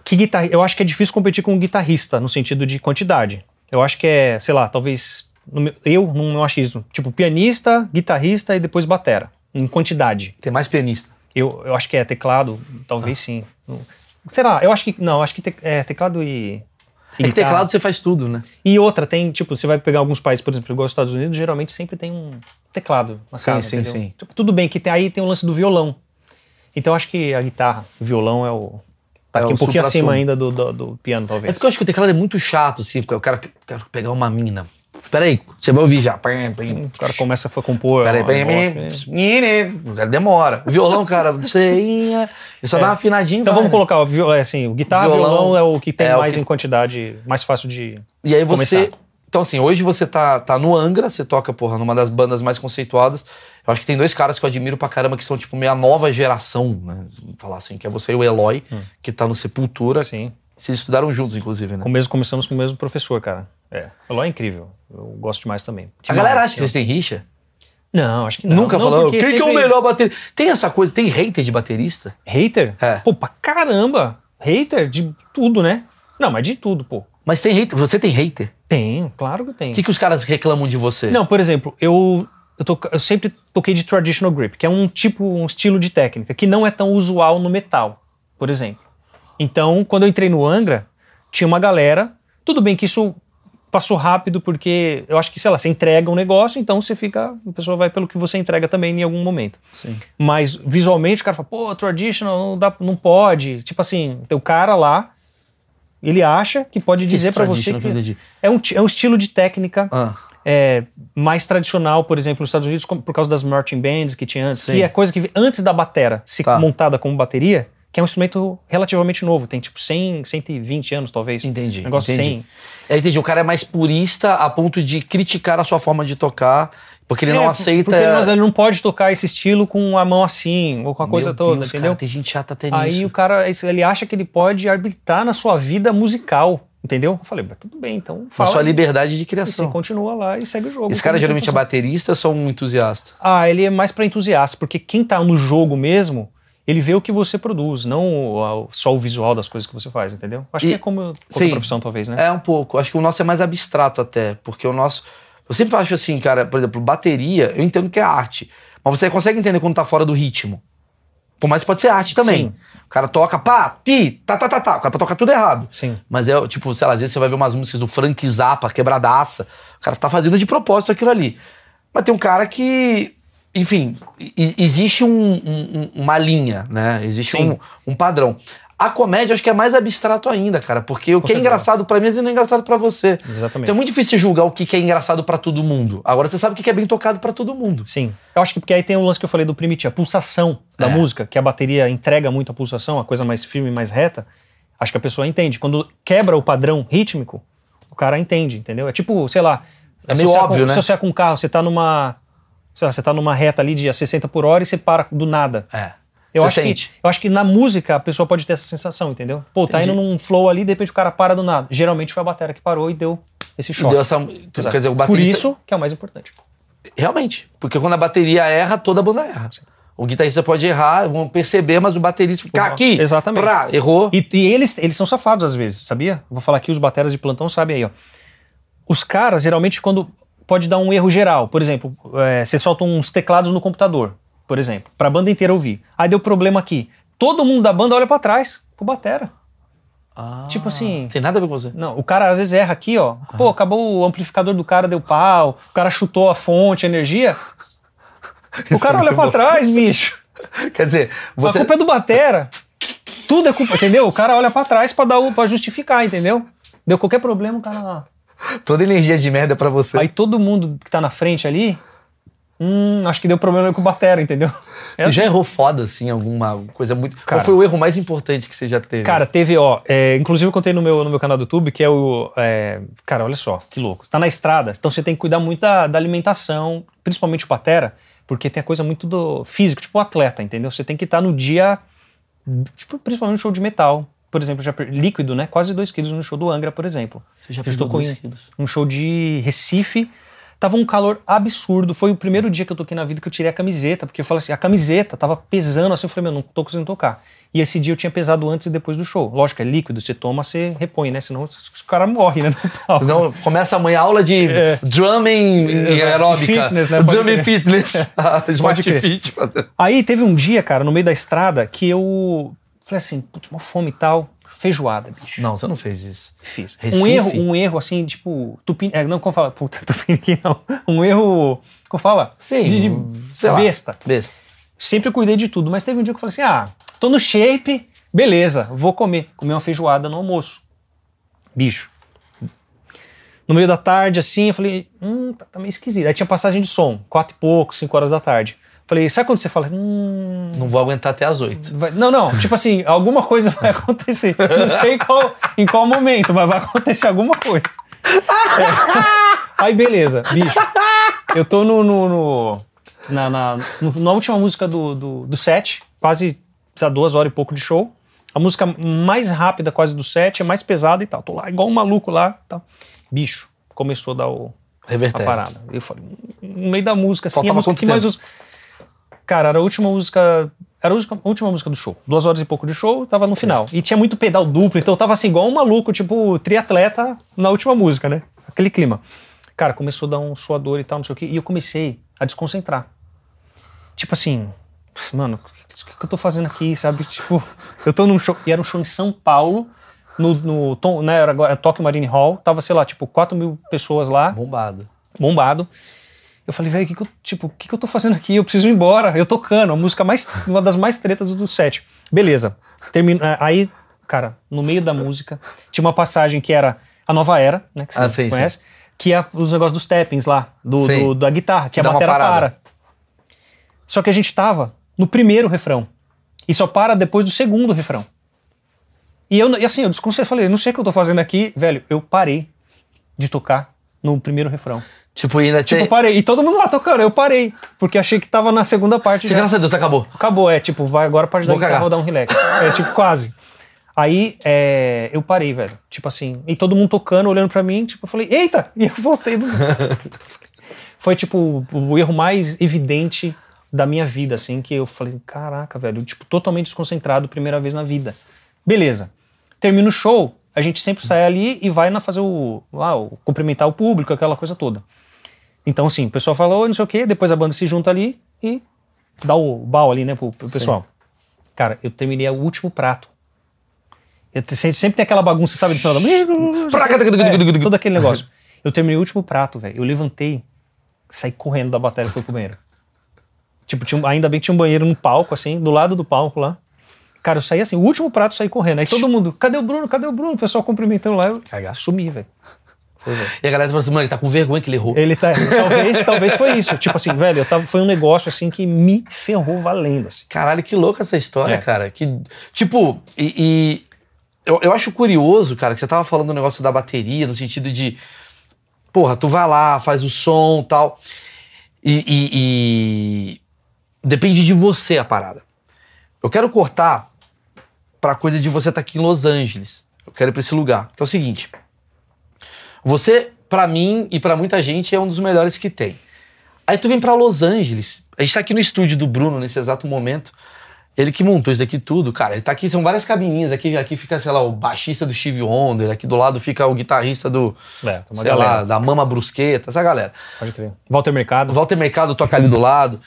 Que guitarra... Eu acho que é difícil competir com um guitarrista no sentido de quantidade. Eu acho que é, sei lá, talvez. meu- eu, no meu achismo, tipo, pianista, guitarrista e depois batera. Em quantidade. Tem mais pianista. Eu, eu acho que é teclado, talvez sim. Não- Será? Eu acho que. Não, acho que te- é teclado e. e É que guitarra. teclado você faz tudo, né? E outra, tem, tipo, você vai pegar alguns países, por exemplo, igual os Estados Unidos, geralmente sempre tem um teclado na Sim, casa. sim, entendeu? sim. Tipo, tudo bem que tem, aí tem o lance do violão. Então eu acho que a guitarra, o violão é o. Tá É aqui o um pouquinho acima ainda do, do, do piano, É talvez. porque eu acho que o teclado é muito chato, assim, porque o cara quer pegar uma mina. Peraí, você vai ouvir já. O cara começa a compor. Peraí, peraí, né? O cara demora. O violão, cara, você só dá uma afinadinha. Então vai, vamos né? colocar, o é assim, o guitarra, Violão violão, é o que tem é mais que- em quantidade, mais fácil de. E aí você. começar. Então, assim, hoje você tá, tá no Angra, você toca, porra, numa das bandas mais conceituadas. Eu acho que tem dois caras que eu admiro pra caramba, que são, tipo, meio a nova geração, né? Vamos falar assim, que é você e o Eloy, que tá no Sepultura. Hum. Sim. Vocês estudaram juntos, inclusive, né? Com mesmo, começamos com o mesmo professor, cara. É. O Eloy é incrível. Eu gosto demais também. A galera acha que vocês têm rixa? Não, acho que não. Nunca não, falou. Quem que é o sempre- melhor baterista? Tem essa coisa, tem hater de baterista? Hater? É. Pô, pra caramba. Hater de tudo, né? Não, mas de tudo, pô. Mas tem hater. Você tem hater? Tem, claro que tem. O que, que os caras reclamam de você? Não, por exemplo, eu eu, to, eu sempre toquei de traditional grip, que é um tipo, um estilo de técnica que não é tão usual no metal, por exemplo. Então, quando eu entrei no Angra, tinha uma galera. Tudo bem que isso passou rápido, porque eu acho que, sei lá, você entrega um negócio, então você fica. A pessoa vai pelo que você entrega também em algum momento. Sim. Mas visualmente o cara fala, pô, traditional não, dá, não pode. Tipo assim, tem o cara lá, ele acha que pode dizer para você que é um, é um estilo de técnica. Ah. É, mais tradicional, por exemplo, nos Estados Unidos, por causa das marching bands que tinha antes, Sim. que é coisa que antes da batera ser Tá. montada como bateria, que é um instrumento relativamente novo, tem tipo 100, 120 anos talvez. Entendi. Negócio entendi. 100. É, entendi. O cara é mais purista a ponto de criticar a sua forma de tocar, porque ele É, não aceita. Porque ele, ele não pode tocar esse estilo com a mão assim, ou com a coisa Meu toda, Deus, entendeu? Cara, tem gente chata até Aí nisso. o cara, ele acha que ele pode arbitrar na sua vida musical, entendeu? Eu falei, mas tudo bem, então fala. sua liberdade de E você criação. continua lá e segue o jogo. Esse cara geralmente é baterista ou só um entusiasta? Ah, ele é mais pra entusiasta, porque quem tá no jogo mesmo, ele vê o que você produz, não só o visual das coisas que você faz, entendeu? Acho E- que é como qualquer sim. profissão, talvez, né? É um pouco. Acho que o nosso é mais abstrato até, porque o nosso. Eu sempre acho assim, cara, por exemplo, bateria, eu entendo que é arte. Mas você consegue entender quando tá fora do ritmo. Por mais que pode ser arte também. Sim. O cara toca pá, ti, tá, tá, tá, tá. O cara tocar tudo errado. Sim. Mas é, tipo, sei lá, às vezes você vai ver umas músicas do Frank Zappa, quebradaça. O cara tá fazendo de propósito aquilo ali. Mas tem um cara que. Enfim, existe um- um- um- uma linha, né? Existe um, um padrão. A comédia acho que é mais abstrato ainda, cara, porque o Com que é engraçado pra mim não é engraçado pra você. Exatamente. Então é muito difícil julgar o que é engraçado pra todo mundo. Agora você sabe o que é bem tocado pra todo mundo. Sim. Eu acho que porque aí tem o lance que eu falei do primitivo, a pulsação da É. música, que a bateria entrega muito a pulsação, a coisa mais firme, mais reta. Acho que a pessoa entende. Quando quebra o padrão rítmico, o cara entende, entendeu? É tipo, sei lá. É meio associar óbvio, né? Associar com um carro, você tá numa. Sei lá, você tá numa reta ali de a 60 por hora e você para do nada. É. Eu você acho, sente. que, eu acho que na música a pessoa pode ter essa sensação, entendeu? Pô, tá Entendi. indo num flow ali, de repente o cara para do nada. Geralmente foi a bateria que parou e deu esse choque. Deu essa, Exato. quer dizer, o Por baterista, isso que é o mais importante. Realmente. Porque quando a bateria erra, toda a banda erra. O guitarrista pode errar, vão perceber, mas o baterista fica Uhum. aqui. Exatamente. Errou. E, e eles, eles são safados às vezes, sabia? Vou falar aqui, os bateras de plantão sabem aí, ó. Os caras, geralmente, quando pode dar um erro geral, por exemplo, é, você solta uns teclados no computador, por exemplo, pra banda inteira ouvir. Aí deu problema aqui. Todo mundo da banda olha pra trás, pro batera. Ah, Tipo assim- Tem nada a ver com você. Não, o cara às vezes erra aqui, ó. Pô, acabou o amplificador do cara, deu pau. O cara chutou a fonte, a energia. O Isso cara é olha bom. trás, bicho. [LAUGHS] Quer dizer, você. A culpa é do batera. Tudo é culpa, entendeu? O cara olha pra trás pra dar o, para justificar, entendeu? Deu qualquer problema, o cara. Toda energia de merda é pra você. Aí todo mundo que tá na frente ali, hum, acho que deu problema com o batera, entendeu? É Você já errou foda, assim, alguma coisa muito. Cara. Qual foi o erro mais importante que você já teve? Cara, teve, ó, é, inclusive eu contei no meu, no meu canal do YouTube, que é o. é, cara, olha só, que louco. Você tá na estrada, então você tem que cuidar muito da, da alimentação, principalmente o patera, porque tem a coisa muito do físico, tipo o atleta, entendeu? Você tem que estar no dia, tipo, principalmente no show de metal. Por exemplo, já líquido, né? Quase 2 quilos no show do Angra, por exemplo. Você já Eu perdeu tocou dois em quilos. um show de Recife. Tava um calor absurdo. Foi o primeiro dia que eu toquei na vida que eu tirei a camiseta, porque eu falei assim, a camiseta tava pesando assim, eu falei, meu, não tô conseguindo tocar. E esse dia eu tinha pesado antes e depois do show. Lógico, é líquido, você toma, você repõe, né? Senão o cara morre, né? Não, começa amanhã a aula de É. drumming e aeróbica. Fitness, né? Drumming fitness. [LAUGHS] Ah, Smart fit. Aí teve um dia, cara, no meio da estrada, que eu falei assim, putz, uma fome e tal, feijoada, bicho. Não, você não fez isso. Fiz. Recife? Um erro, um erro assim, tipo, tupin, é, não, como fala? Puta, [LAUGHS] tupiniquim não. Um erro, como fala? Sim, De, de sei lá. besta. Besta. Sempre cuidei de tudo, mas teve um dia que eu falei assim: ah, tô no shape, beleza, vou comer. Comer uma feijoada no almoço. Bicho. No meio da tarde, assim, eu falei, hum, tá, tá meio esquisito. Aí tinha passagem de som, quatro e pouco, cinco horas da tarde. Falei, sabe quando você fala, hum. Não vou aguentar até as oito. Não, não, tipo assim, alguma coisa vai acontecer. Não sei qual, em qual momento, mas vai acontecer alguma coisa. É. Aí, beleza, bicho. Eu tô no. no, no- na, na, na última música do, do, do set, quase lá, duas horas e pouco de show. A música mais rápida, quase do set, é mais pesada e tal. Tô lá igual um maluco lá e tal. Bicho, começou a dar o, a Revertério. parada. Eu falei, no meio da música, assim, Faltava a música que mais tempo? Cara, era a última música. Era a última- música do show. Duas horas e pouco de show, tava no final. E tinha muito pedal duplo, então tava assim, igual um maluco, tipo, triatleta na última música, né? Aquele clima. Cara, começou a dar um suador e tal, não sei o quê. E eu comecei a desconcentrar. Tipo assim, mano, o que, que eu tô fazendo aqui, sabe? Tipo, eu tô num show, e era um show em São Paulo, no, no Tom- né, era agora Tokyo Marine Hall, tava, sei lá, tipo, 4 mil pessoas lá, Bombado. bombado. Eu falei, velho, que que eu, tipo, o que, que eu tô fazendo aqui? Eu preciso ir embora. Eu tocando, a música mais, uma das mais tretas do set. Beleza. Termina, é, aí, cara, no meio da música, tinha uma passagem que era a nova era, né? Que você Ah, sim, conhece. Que é os negócios dos tappings lá, do, Sim. do- da guitarra, que, Que a bateria para. Só que a gente tava no primeiro refrão. E só para depois do segundo refrão. E eu, e assim, eu desconcertei, falei, não sei o que eu tô fazendo aqui, velho. Eu parei de tocar no primeiro refrão. Tipo, ainda Tipo, tem. parei. E todo mundo lá tocando, eu parei. Porque achei que tava na segunda parte. Você, já. graças a Deus, acabou. Acabou, é tipo, vai agora pode dar Vou guitarra cagar. ou dar um relax. É tipo, quase. Aí é, eu parei, velho. Tipo assim, e todo mundo tocando, olhando pra mim, tipo, eu falei, eita! [LAUGHS] E eu voltei do. [LAUGHS] Foi tipo o erro mais evidente da minha vida, assim, que eu falei, caraca, velho, tipo, totalmente desconcentrado, primeira vez na vida. Beleza. Termina o show, a gente sempre sai ali e vai na fazer o. lá, o cumprimentar o público, aquela coisa toda. Então, assim, o pessoal fala, oi, não sei o quê, depois a banda se junta ali e dá o bal ali, né, pro, pro pessoal. Cara, eu terminei o último prato. Eu sempre, sempre tem aquela bagunça, sabe, final da é, todo aquele negócio. Eu terminei o último prato, velho. Eu levantei, saí correndo da bateria e fui pro banheiro. Tipo, tinha ainda bem que tinha um banheiro no palco, assim, do lado do palco lá. Cara, eu saí assim, o último prato eu saí correndo. Aí todo mundo, cadê o Bruno? Cadê o Bruno? O pessoal cumprimentando lá. Eu Cagar. sumi, velho. Velho. E a galera falou assim, mano, ele tá com vergonha que ele errou. Ele tá. Talvez, [LAUGHS] talvez foi isso. Tipo assim, velho, eu tava, foi um negócio assim que me ferrou valendo. Assim. Caralho, que louca essa história, É. cara. Que, tipo, e, e eu, eu acho curioso, cara, que você tava falando do negócio da bateria, no sentido de, porra, tu vai lá, faz o som tal, e, e- e depende de você a parada. Eu quero cortar pra coisa de você estar aqui em Los Angeles. Eu quero ir pra esse lugar, que é o seguinte. Você, pra mim e pra muita gente, é um dos melhores que tem. Aí tu vem pra Los Angeles. A gente tá aqui no estúdio do Bruno nesse exato momento. Ele que montou isso daqui tudo, cara. Ele tá aqui, são várias cabininhas. Aqui, aqui fica, sei lá, o baixista do Steve Wonder. Aqui do lado fica o guitarrista do, É, sei galera. lá, da Mama Brusqueta, essa galera. Pode crer. Walter Mercado. Walter Mercado toca ali do lado.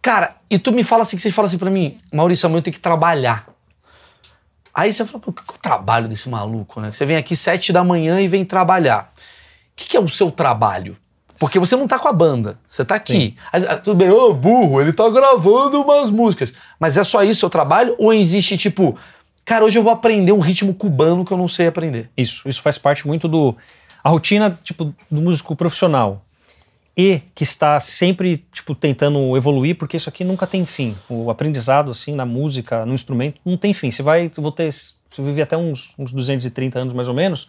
Cara, e tu me fala assim, que você fala assim pra mim, Maurício, amanhã eu tenho que trabalhar. Aí você fala, pô, que é o trabalho desse maluco, né? Que Você vem aqui sete da manhã e vem trabalhar. O que, que é o seu trabalho? Porque você não tá com a banda, você tá aqui. Aí, ah, tudo bem, ô burro, ele tá gravando umas músicas. Mas é só isso o seu trabalho? Ou existe tipo, cara, hoje eu vou aprender um ritmo cubano que eu não sei aprender? Isso, isso faz parte muito do a rotina tipo do músico profissional e que está sempre tipo tentando evoluir porque isso aqui nunca tem fim. O aprendizado assim na música, no instrumento não tem fim. Você vai, vou ter, você vive até uns, uns 230 anos mais ou menos,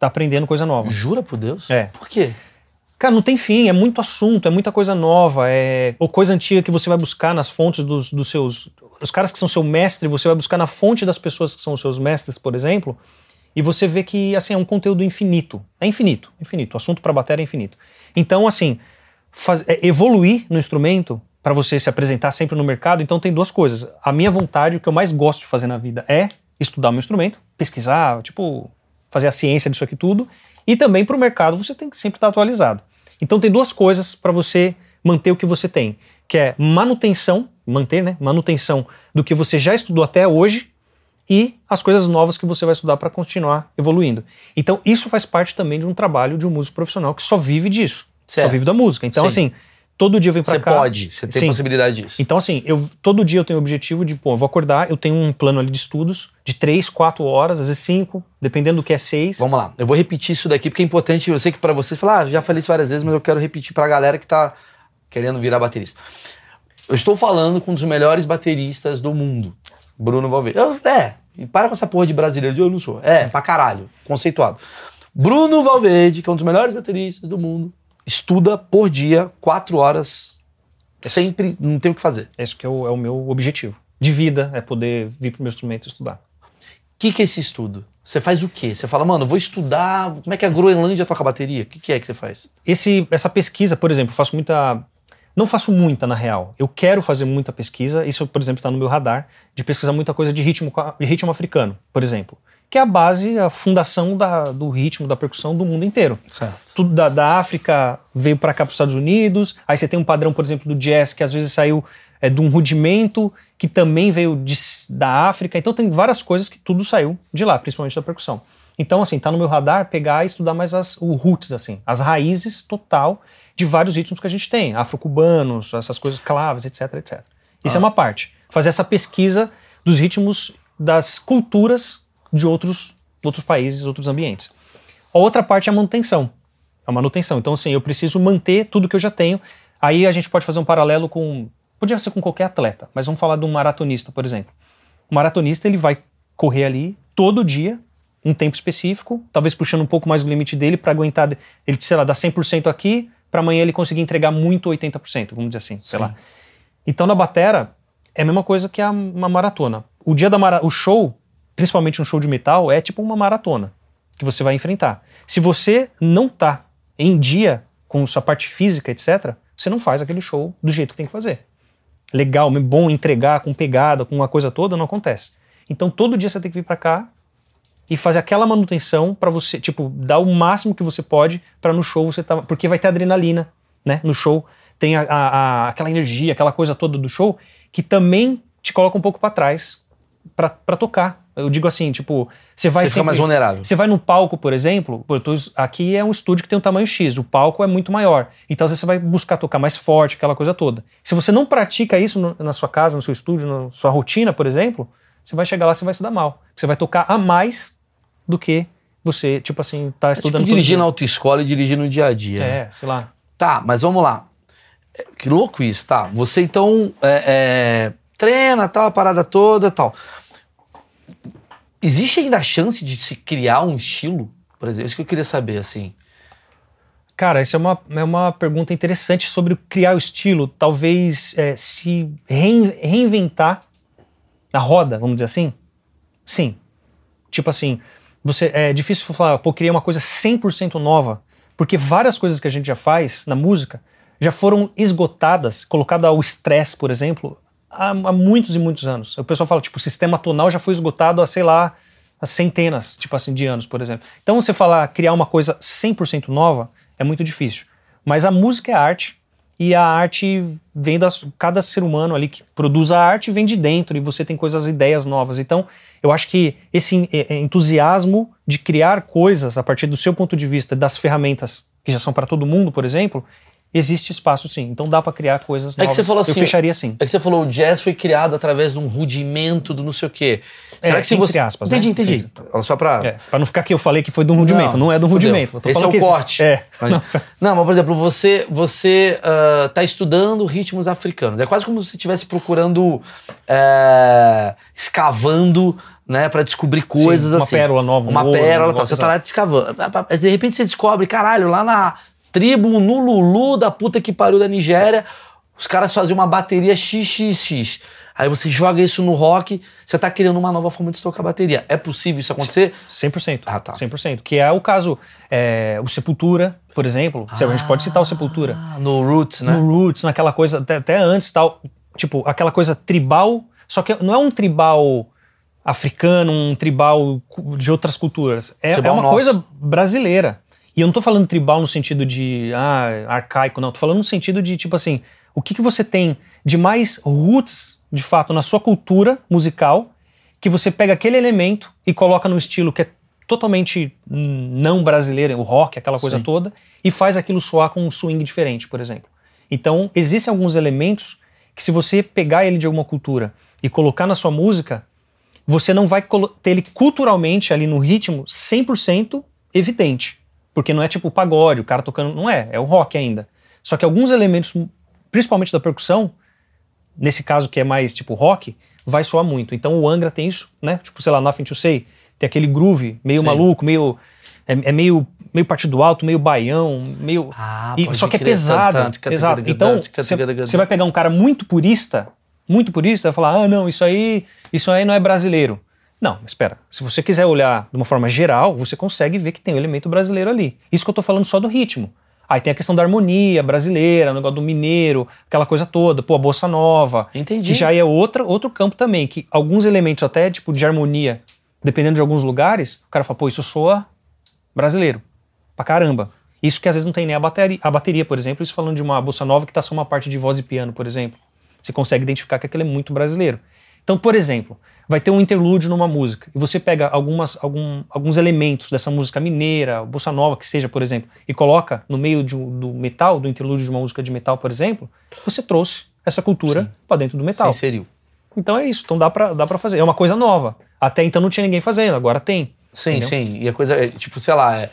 tá aprendendo coisa nova. Jura por Deus? É. Por quê? Cara, não tem fim, é muito assunto, é muita coisa nova, é ou coisa antiga que você vai buscar nas fontes dos, dos seus. Os caras que são seu mestre, você vai buscar na fonte das pessoas que são os seus mestres, por exemplo, e você vê que assim, é um conteúdo infinito. É infinito, infinito. O assunto para bateria é infinito. Então, assim, faz- é, evoluir no instrumento para você se apresentar sempre no mercado, então tem duas coisas. A minha vontade, o que eu mais gosto de fazer na vida é estudar o meu instrumento, pesquisar, tipo, fazer a ciência disso aqui tudo, e também para o mercado você tem que sempre estar atualizado. Então tem duas coisas para você manter o que você tem, que é manutenção, manter, né? Manutenção do que você já estudou até hoje e as coisas novas que você vai estudar para continuar evoluindo. Então isso faz parte também de um trabalho de um músico profissional que só vive disso, Certo. só vive da música. Então Sim. assim, todo dia eu venho para Você cá. pode, você tem Sim. possibilidade disso. Então, assim, eu todo dia eu tenho o objetivo de, pô, eu vou acordar, eu tenho um plano ali de estudos de três, quatro horas, às vezes cinco, dependendo do que é seis. Vamos lá, eu vou repetir isso daqui porque é importante. Eu sei que pra você falar, ah, já falei isso várias vezes, mas eu quero repetir pra galera que tá querendo virar baterista. Eu estou falando com um dos melhores bateristas do mundo, Bruno Valverde. Eu- é, e para com essa porra de brasileiro de eu não sou. É, pra caralho, conceituado. Bruno Valverde, que é um dos melhores bateristas do mundo, estuda por dia, quatro horas, sempre, não tem o que fazer. Esse que é o, é o meu objetivo de vida, é poder vir pro meu instrumento e estudar. O que, que é esse estudo? Você faz o quê? Você fala, mano, eu vou estudar. Como é que a Groenlândia toca bateria? O que, que é que você faz? Esse, essa pesquisa, por exemplo, eu faço muita. Não faço muita, na real. Eu quero fazer muita pesquisa. Isso, por exemplo, está no meu radar, de pesquisar muita coisa de ritmo, de ritmo africano, por exemplo. que é a base, a fundação da, do ritmo, da percussão do mundo inteiro. Certo. Tudo da, da África veio para cá para os Estados Unidos. Aí você tem um padrão, por exemplo, do jazz que às vezes saiu é, de um rudimento que também veio de, da África. Então tem várias coisas que tudo saiu de lá, principalmente da percussão. Então, assim, tá no meu radar pegar e estudar mais as, o roots, assim, as raízes total de vários ritmos que a gente tem, afro-cubanos, essas coisas claves, etc, etc. Isso Ah. é uma parte. Fazer essa pesquisa dos ritmos das culturas de outros, outros países, outros ambientes. A outra parte é a manutenção. A manutenção. Então, assim, eu preciso manter tudo que eu já tenho. Aí a gente pode fazer um paralelo com. Podia ser com qualquer atleta, mas vamos falar de um maratonista, por exemplo. O maratonista ele vai correr ali todo dia, um tempo específico, talvez puxando um pouco mais o limite dele para aguentar. Ele, sei lá, dá 100% aqui, para amanhã ele conseguir entregar muito 80%, vamos dizer assim, sei Sim. lá. Então na batera é a mesma coisa que a, uma maratona. O dia da mara, o show, principalmente um show de metal, é tipo uma maratona que você vai enfrentar. Se você não tá em dia com sua parte física, etc., você não faz aquele show do jeito que tem que fazer. Legal, bom entregar com pegada, com uma coisa toda, não acontece. Então todo dia você tem que vir para cá e fazer aquela manutenção para você, tipo, dar o máximo que você pode para no show você tá, porque vai ter adrenalina, né? No show tem a, a- a- aquela energia, aquela coisa toda do show que também te coloca um pouco para trás para tocar. Eu digo assim, tipo, você vai Você fica sempre- mais vulnerável. você vai num palco, por exemplo, eu tô- aqui é um estúdio que tem um tamanho X, o palco é muito maior. Então, às vezes, você vai buscar tocar mais forte, aquela coisa toda. Se você não pratica isso no- na sua casa, no seu estúdio, na sua rotina, por exemplo, você vai chegar lá e vai se dar mal. Você vai tocar a mais do que você, tipo assim, tá É tipo estudando. todo dirigir na dia. autoescola e dirigir no dia a dia. né? É, sei lá. Tá, mas vamos lá. É, Que louco isso, tá? Você então é, é, treina, tal, a parada toda tal. Existe ainda a chance de se criar um estilo? Por exemplo, isso que eu queria saber, assim. Cara, essa é uma, é uma pergunta interessante sobre criar o estilo. Talvez é, se rein- reinventar na roda, vamos dizer assim? Sim. Tipo assim, você é difícil falar, pô, criei uma coisa 100% nova, porque várias coisas que a gente já faz na música já foram esgotadas, colocada ao estresse, por exemplo, há, há muitos e muitos anos. O pessoal fala, tipo, o sistema tonal já foi esgotado há, sei lá, há centenas, tipo assim, de anos, por exemplo. Então você falar, criar uma coisa 100% nova é muito difícil. Mas a música é arte, e a arte vem das cada ser humano ali que produz a arte vem de dentro e você tem coisas ideias novas. Então eu acho que esse eh, eh, entusiasmo de criar coisas a partir do seu ponto de vista das ferramentas que já são para todo mundo por exemplo existe espaço sim então dá para criar coisas É que novas você falou assim, eu fecharia sim É que você falou, o jazz foi criado através de um rudimento do não sei o quê. Será É, que se você. aspas, né? entendi, entendi. Olha Só pra. é, para não ficar que eu falei que foi do rudimento não, é do rudimento Esse é o corte. é não, Não, mas por exemplo, você você ah, tá estudando ritmos africanos. É quase como se você estivesse procurando, é, escavando, né, para descobrir coisas Sim, uma assim. pérola nova, um Uma ouro, pérola, um tal. Você tá lá descavando. De repente você descobre, caralho, lá na tribo Nululu da puta que pariu da Nigéria, os caras faziam uma bateria XXX. Aí você joga isso no rock, você tá criando uma nova forma de tocar bateria. É possível isso acontecer? 100%. Ah, tá. 100%. Que é o caso, é, o Sepultura, por exemplo. A gente pode citar o Sepultura. Ah, no Roots, né? no Roots, naquela coisa, até, até antes tal, tipo, aquela coisa tribal, só que não é um tribal africano, um tribal de outras culturas. É, é uma nosso. coisa brasileira. E eu não tô falando tribal no sentido de ah, arcaico, não. Tô falando no sentido de, tipo assim, o que, que você tem de mais roots, de fato, na sua cultura musical, que você pega aquele elemento e coloca num estilo que é totalmente não brasileiro, o rock, aquela coisa Sim. toda, e faz aquilo soar com um swing diferente, por exemplo. Então, existem alguns elementos que se você pegar ele de alguma cultura e colocar na sua música, você não vai ter ele culturalmente ali no ritmo 100% evidente. Porque não é tipo o pagode, o cara tocando, não é, é o rock ainda. Só que alguns elementos, principalmente da percussão, nesse caso que é mais tipo rock, vai soar muito. Então o Angra tem isso, né? Tipo, sei lá, Nothing to Say, tem aquele groove meio Sim. maluco, meio é, é meio meio partido alto, meio baião, meio Ah, e- só que é pesado. Exato. tan, Então, você vai pegar um cara muito purista, muito purista, vai falar: "Ah, não, isso aí, isso aí não é brasileiro". Não, mas espera. Se você quiser olhar de uma forma geral, você consegue ver que tem um elemento brasileiro ali. Isso que eu tô falando só do ritmo. Aí tem a questão da harmonia brasileira, o negócio do mineiro, aquela coisa toda, pô, a bossa nova, Entendi. que já é outra, outro campo também, que alguns elementos até tipo de harmonia dependendo de alguns lugares, o cara fala, pô, isso soa brasileiro, pra caramba. Isso que às vezes não tem nem a bateria, a bateria por exemplo, isso falando de uma bossa nova que tá só uma parte de voz e piano, por exemplo. Você consegue identificar que aquilo é muito brasileiro. Então, por exemplo, vai ter um interlúdio numa música e você pega algumas, algum, alguns elementos dessa música mineira, bossa nova que seja, por exemplo, e coloca no meio de, do metal, do interlúdio de uma música de metal, por exemplo, você trouxe essa cultura para dentro do metal. Você inseriu. Então é isso, então dá pra, dá pra fazer. É uma coisa nova. Até então não tinha ninguém fazendo, agora tem. Sim, Entendeu? sim. E a coisa, é, tipo, sei lá, é,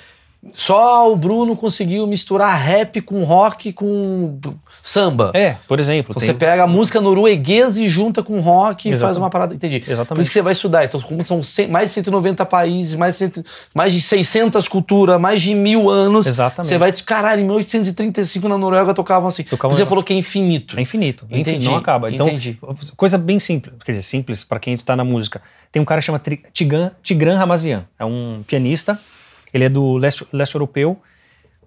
só o Bruno conseguiu misturar rap com rock com samba. É, por exemplo. Então tem- você pega a música norueguesa e junta com rock e faz uma parada. Entendi. Por Exatamente. isso que você vai estudar. Então, como são mais de 190 países, mais, de cento- mais de 600 culturas, mais de mil anos. Exatamente. Você vai dizer, caralho, em 1835 na Noruega tocavam assim. Tocavam- Você falou que é infinito. É infinito. Entendi, não acaba. Então, entendi. coisa bem simples. Quer dizer, simples para quem tá na música. Tem um cara que chama Tigran Ramazian. É um pianista. Ele é do leste, leste europeu.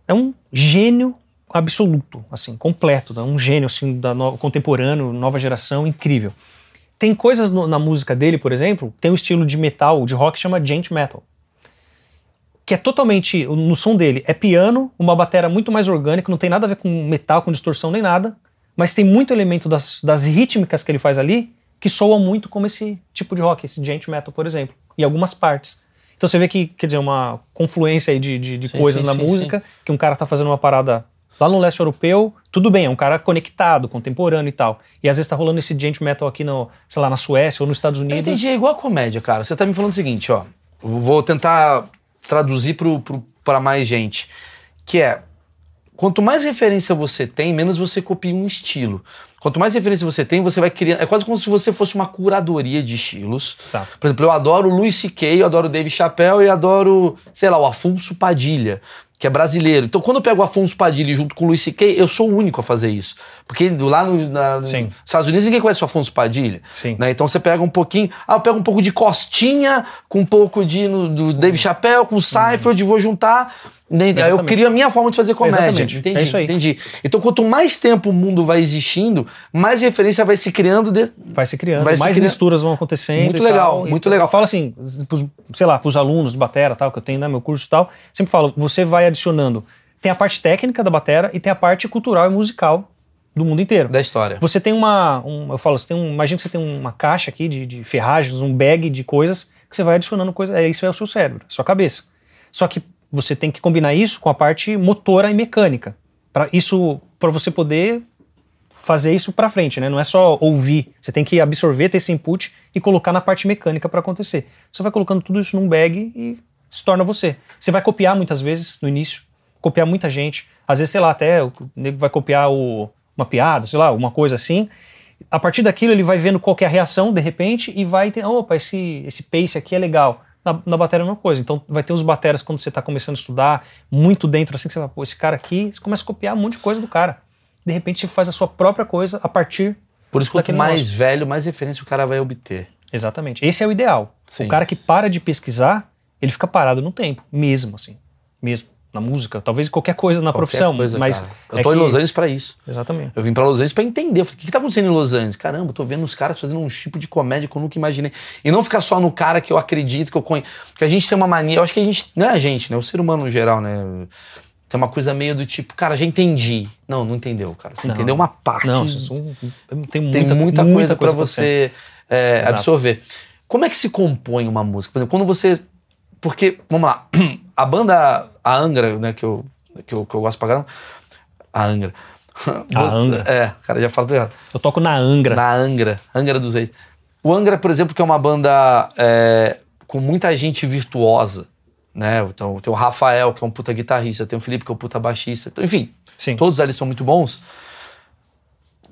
É um gênio absoluto, assim, completo. né? Um gênio, assim, da no, contemporâneo, nova geração, incrível. Tem coisas no- na música dele, por exemplo, tem um estilo de metal, de rock, que chama gent metal. Que é totalmente, no som dele, é piano, uma batera muito mais orgânica, não tem nada a ver com metal, com distorção nem nada, mas tem muito elemento das, das rítmicas que ele faz ali que soam muito como esse tipo de rock, esse gent metal, por exemplo, em algumas partes. Então você vê que, quer dizer, uma confluência aí de, de, de Sim, coisas sim, na sim, música, que um cara tá fazendo uma parada lá no leste europeu, tudo bem, é um cara conectado, contemporâneo e tal. E às vezes tá rolando esse gent metal aqui no, sei lá, na Suécia ou nos Estados Eu Unidos. entendi, é igual a comédia, cara. Você tá me falando o seguinte, ó. Eu Vou tentar traduzir pro, pro, pra mais gente. Que é, quanto mais referência você tem, menos você copia um estilo. Quanto mais referência você tem, você vai criando. É quase como se você fosse uma curadoria de estilos. Por exemplo, eu adoro o Louis C.K., eu adoro o Dave Chappelle e adoro, sei lá, o Afonso Padilha, que é brasileiro. Então, quando eu pego o Afonso Padilha junto com o Louis C.K., eu sou o único a fazer isso. Porque lá no, na- nos. Estados Unidos ninguém conhece o Afonso Padilha. Sim. né? Então você pega um pouquinho. Ah, eu pego um pouco de Costinha, com um pouco de no- do Dave Chappelle, com o Seinfeld, vou juntar. Eu crio a minha forma de fazer comédia. Exatamente. Entendi, É isso aí. entendi. Então, quanto mais tempo o mundo vai existindo, mais referência vai se criando. de- Vai se criando, Vai se mais criando. misturas vão acontecendo. Muito legal, tal. muito E legal. Eu falo assim, pros, sei lá, pros alunos de batera tal, que eu tenho, né, meu curso e tal, sempre falo, você vai adicionando. Tem a parte técnica da batera e tem a parte cultural e musical do mundo inteiro. da história. Você tem uma, um, eu falo, você tem um, imagina que você tem uma caixa aqui de, de ferragens, um bag de coisas que você vai adicionando coisas, é, isso é o seu cérebro, sua cabeça. Só que você tem que combinar isso com a parte motora e mecânica. Para isso, para você poder fazer isso para frente, né? Não é só ouvir, você tem que absorver ter esse input e colocar na parte mecânica para acontecer. Você vai colocando tudo isso num bag e se torna você. Você vai copiar muitas vezes no início, copiar muita gente, às vezes sei lá até o nego vai copiar o, uma piada, sei lá, uma coisa assim. A partir daquilo ele vai vendo qual é a reação de repente e vai ter, opa, esse esse pace aqui é legal. Na, na bateria é a mesma coisa. Então vai ter os bateras quando você está começando a estudar, muito dentro assim, que você vai, pô, esse cara aqui, você começa a copiar um monte de coisa do cara. De repente você faz a sua própria coisa a partir. Por isso, quanto mais negócio. velho, mais referência o cara vai obter. Exatamente. Esse é o ideal. Sim. O cara que para de pesquisar, ele fica parado no tempo, mesmo assim. Mesmo. Na música, talvez em qualquer coisa na Qualquer profissão. coisa, mas cara. Eu é tô em que- Los Angeles pra isso. Exatamente. Eu vim pra Los Angeles pra entender. Eu falei, o que, que tá acontecendo em Los Angeles? Caramba, eu tô vendo os caras fazendo um tipo de comédia que eu nunca imaginei. E não ficar só no cara que eu acredito, que eu conheço. Porque a gente tem uma mania, eu acho que a gente, não é a gente, né? O ser humano no geral, né? Tem uma coisa meio do tipo, cara, já entendi. Não, não entendeu, cara. Você Não. entendeu uma parte. Não, tem muita, tem muita, coisa, pra acontecer. você é, absorver. Como é que se compõe uma música? Por exemplo, quando você. Porque, vamos lá, [CLEARS THROAT] a banda, a Angra, né, que eu, que eu, que eu gosto pra caramba. A Angra. A Angra. É, cara, já fala tudo errado. Eu toco na Angra. Na Angra, Angra dos Reis. O Angra, por exemplo, que é uma banda é, com muita gente virtuosa, né? Então, tem o Rafael, que é um puta guitarrista, tem o Felipe, que é um puta baixista. Então, enfim, Sim. todos ali são muito bons.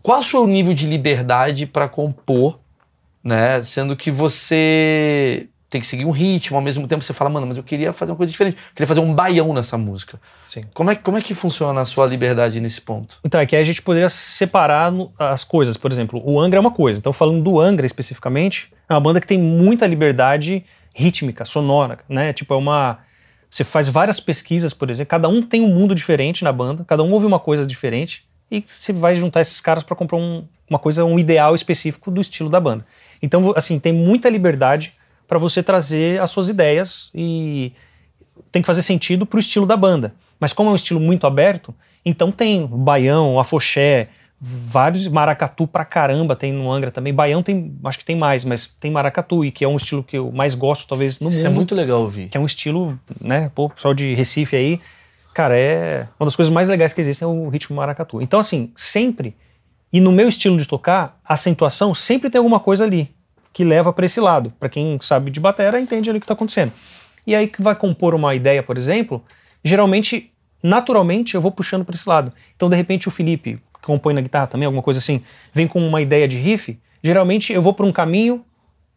Qual é o seu nível de liberdade para compor, né? Sendo que você tem que seguir um ritmo, ao mesmo tempo você fala, mano, mas eu queria fazer uma coisa diferente. Eu queria fazer um baião nessa música. Sim. Como é, como é que funciona a sua liberdade nesse ponto? Então, é que aí a gente poderia separar as coisas. Por exemplo, o Angra é uma coisa. Então, falando do Angra especificamente, é uma banda que tem muita liberdade rítmica, sonora, né? Tipo, é uma. Você faz várias pesquisas, por exemplo, cada um tem um mundo diferente na banda, cada um ouve uma coisa diferente, e você vai juntar esses caras para comprar um- uma coisa, um ideal específico do estilo da banda. Então, assim, tem muita liberdade para você trazer as suas ideias e tem que fazer sentido pro estilo da banda. Mas como é um estilo muito aberto, então tem baião, afoxé, vários maracatu pra caramba tem no Angra também. Baião tem, acho que tem mais, mas tem maracatu e que é um estilo que eu mais gosto talvez no Isso mundo. é muito legal ouvir. Que é um estilo, né, pô, pessoal de Recife aí, cara, é uma das coisas mais legais que existem é o ritmo maracatu. Então assim, sempre e no meu estilo de tocar, a acentuação sempre tem alguma coisa ali que leva para esse lado. Para quem sabe de bateria, entende ali o que está acontecendo. E aí que vai compor uma ideia, por exemplo, geralmente, naturalmente, eu vou puxando para esse lado. Então, de repente, o Felipe, que compõe na guitarra também, alguma coisa assim, vem com uma ideia de riff, geralmente eu vou para um caminho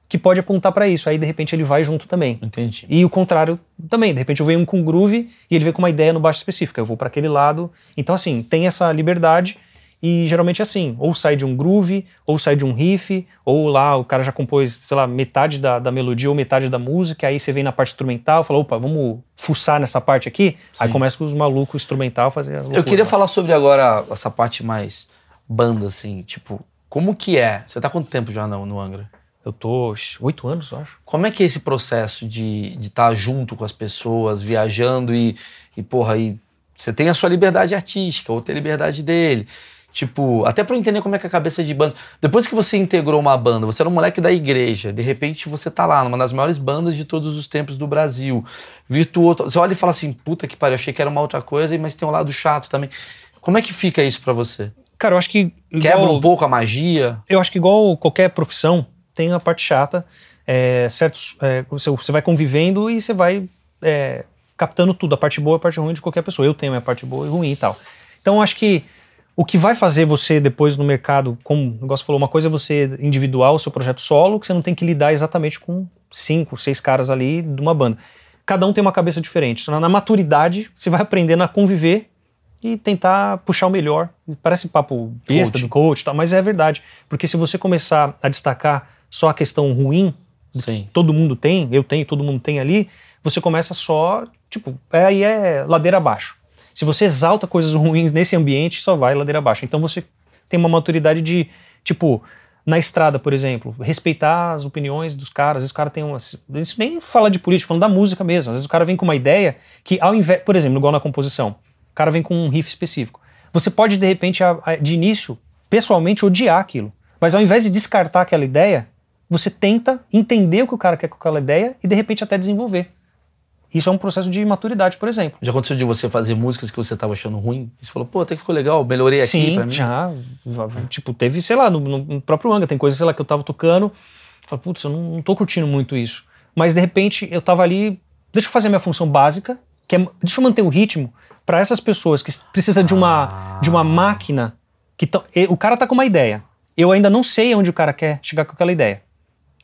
que pode apontar para isso. Aí, de repente, ele vai junto também. Entendi. E o contrário também. De repente, eu venho um com groove e ele vem com uma ideia no baixo específica. Eu vou para aquele lado. Então, assim, tem essa liberdade e geralmente é assim, ou sai de um groove, ou sai de um riff, ou lá o cara já compôs, sei lá, metade da, da melodia ou metade da música, aí você vem na parte instrumental, fala, opa, vamos fuçar nessa parte aqui, aí começa com os malucos instrumental a fazer a loucura, Eu queria né? falar sobre agora essa parte mais banda, assim, tipo, como que é? Você tá quanto tempo já no, no Angra? Eu tô oito anos, eu acho. Como é que é esse processo de estar junto com as pessoas, viajando e, e porra, aí você tem a sua liberdade artística, outra liberdade dele. Tipo, até pra eu entender como é que é a cabeça de banda. Depois que você integrou uma banda, você era um moleque da igreja, de repente você tá lá, numa das maiores bandas de todos os tempos do Brasil. Virtuoso. Você olha e fala assim, puta que pariu, achei que era uma outra coisa, mas tem um lado chato também. Como é que fica isso pra você? Cara, eu acho que. Quebra igual- um pouco a magia? Eu acho que igual qualquer profissão, tem a parte chata, é, certos, é, você, você vai convivendo e você vai é, captando tudo, a parte boa e a parte ruim de qualquer pessoa. Eu tenho a minha parte boa e ruim e tal. Então eu acho que o que vai fazer você depois no mercado, como o negócio falou, uma coisa é você individual, o seu projeto solo, que você não tem que lidar exatamente com cinco, seis caras ali de uma banda. Cada um tem uma cabeça diferente. Na maturidade, você vai aprendendo a conviver e tentar puxar o melhor. Parece papo besta Coach. do coach, e tal, mas é verdade. Porque se você começar a destacar só a questão ruim, Sim. todo mundo tem, eu tenho, todo mundo tem ali, você começa só, tipo, é, aí é ladeira abaixo. Se você exalta coisas ruins nesse ambiente, só vai ladeira abaixo. Então você tem uma maturidade de, tipo, na estrada, por exemplo, respeitar as opiniões dos caras. Às vezes o cara tem umas. Isso nem fala de política, falando da música mesmo. Às vezes o cara vem com uma ideia que, ao invés. Por exemplo, igual na composição, o cara vem com um riff específico. Você pode, de repente, de início, pessoalmente, odiar aquilo. Mas ao invés de descartar aquela ideia, você tenta entender o que o cara quer com aquela ideia e, de repente, até desenvolver. Isso é um processo de maturidade, por exemplo. Já aconteceu de você fazer músicas que você tava achando ruim? E você falou, pô, até que ficou legal, melhorei aqui Sim, pra mim. já. Tipo, teve, sei lá, no, no próprio Anga, tem coisas, sei lá, que eu tava tocando. Falei, putz, eu não, não tô curtindo muito isso. Mas de repente eu tava ali, deixa eu fazer a minha função básica, que é, deixa eu manter o ritmo para essas pessoas que precisam de uma, de uma máquina. que tão, O cara tá com uma ideia. Eu ainda não sei onde o cara quer chegar com aquela ideia.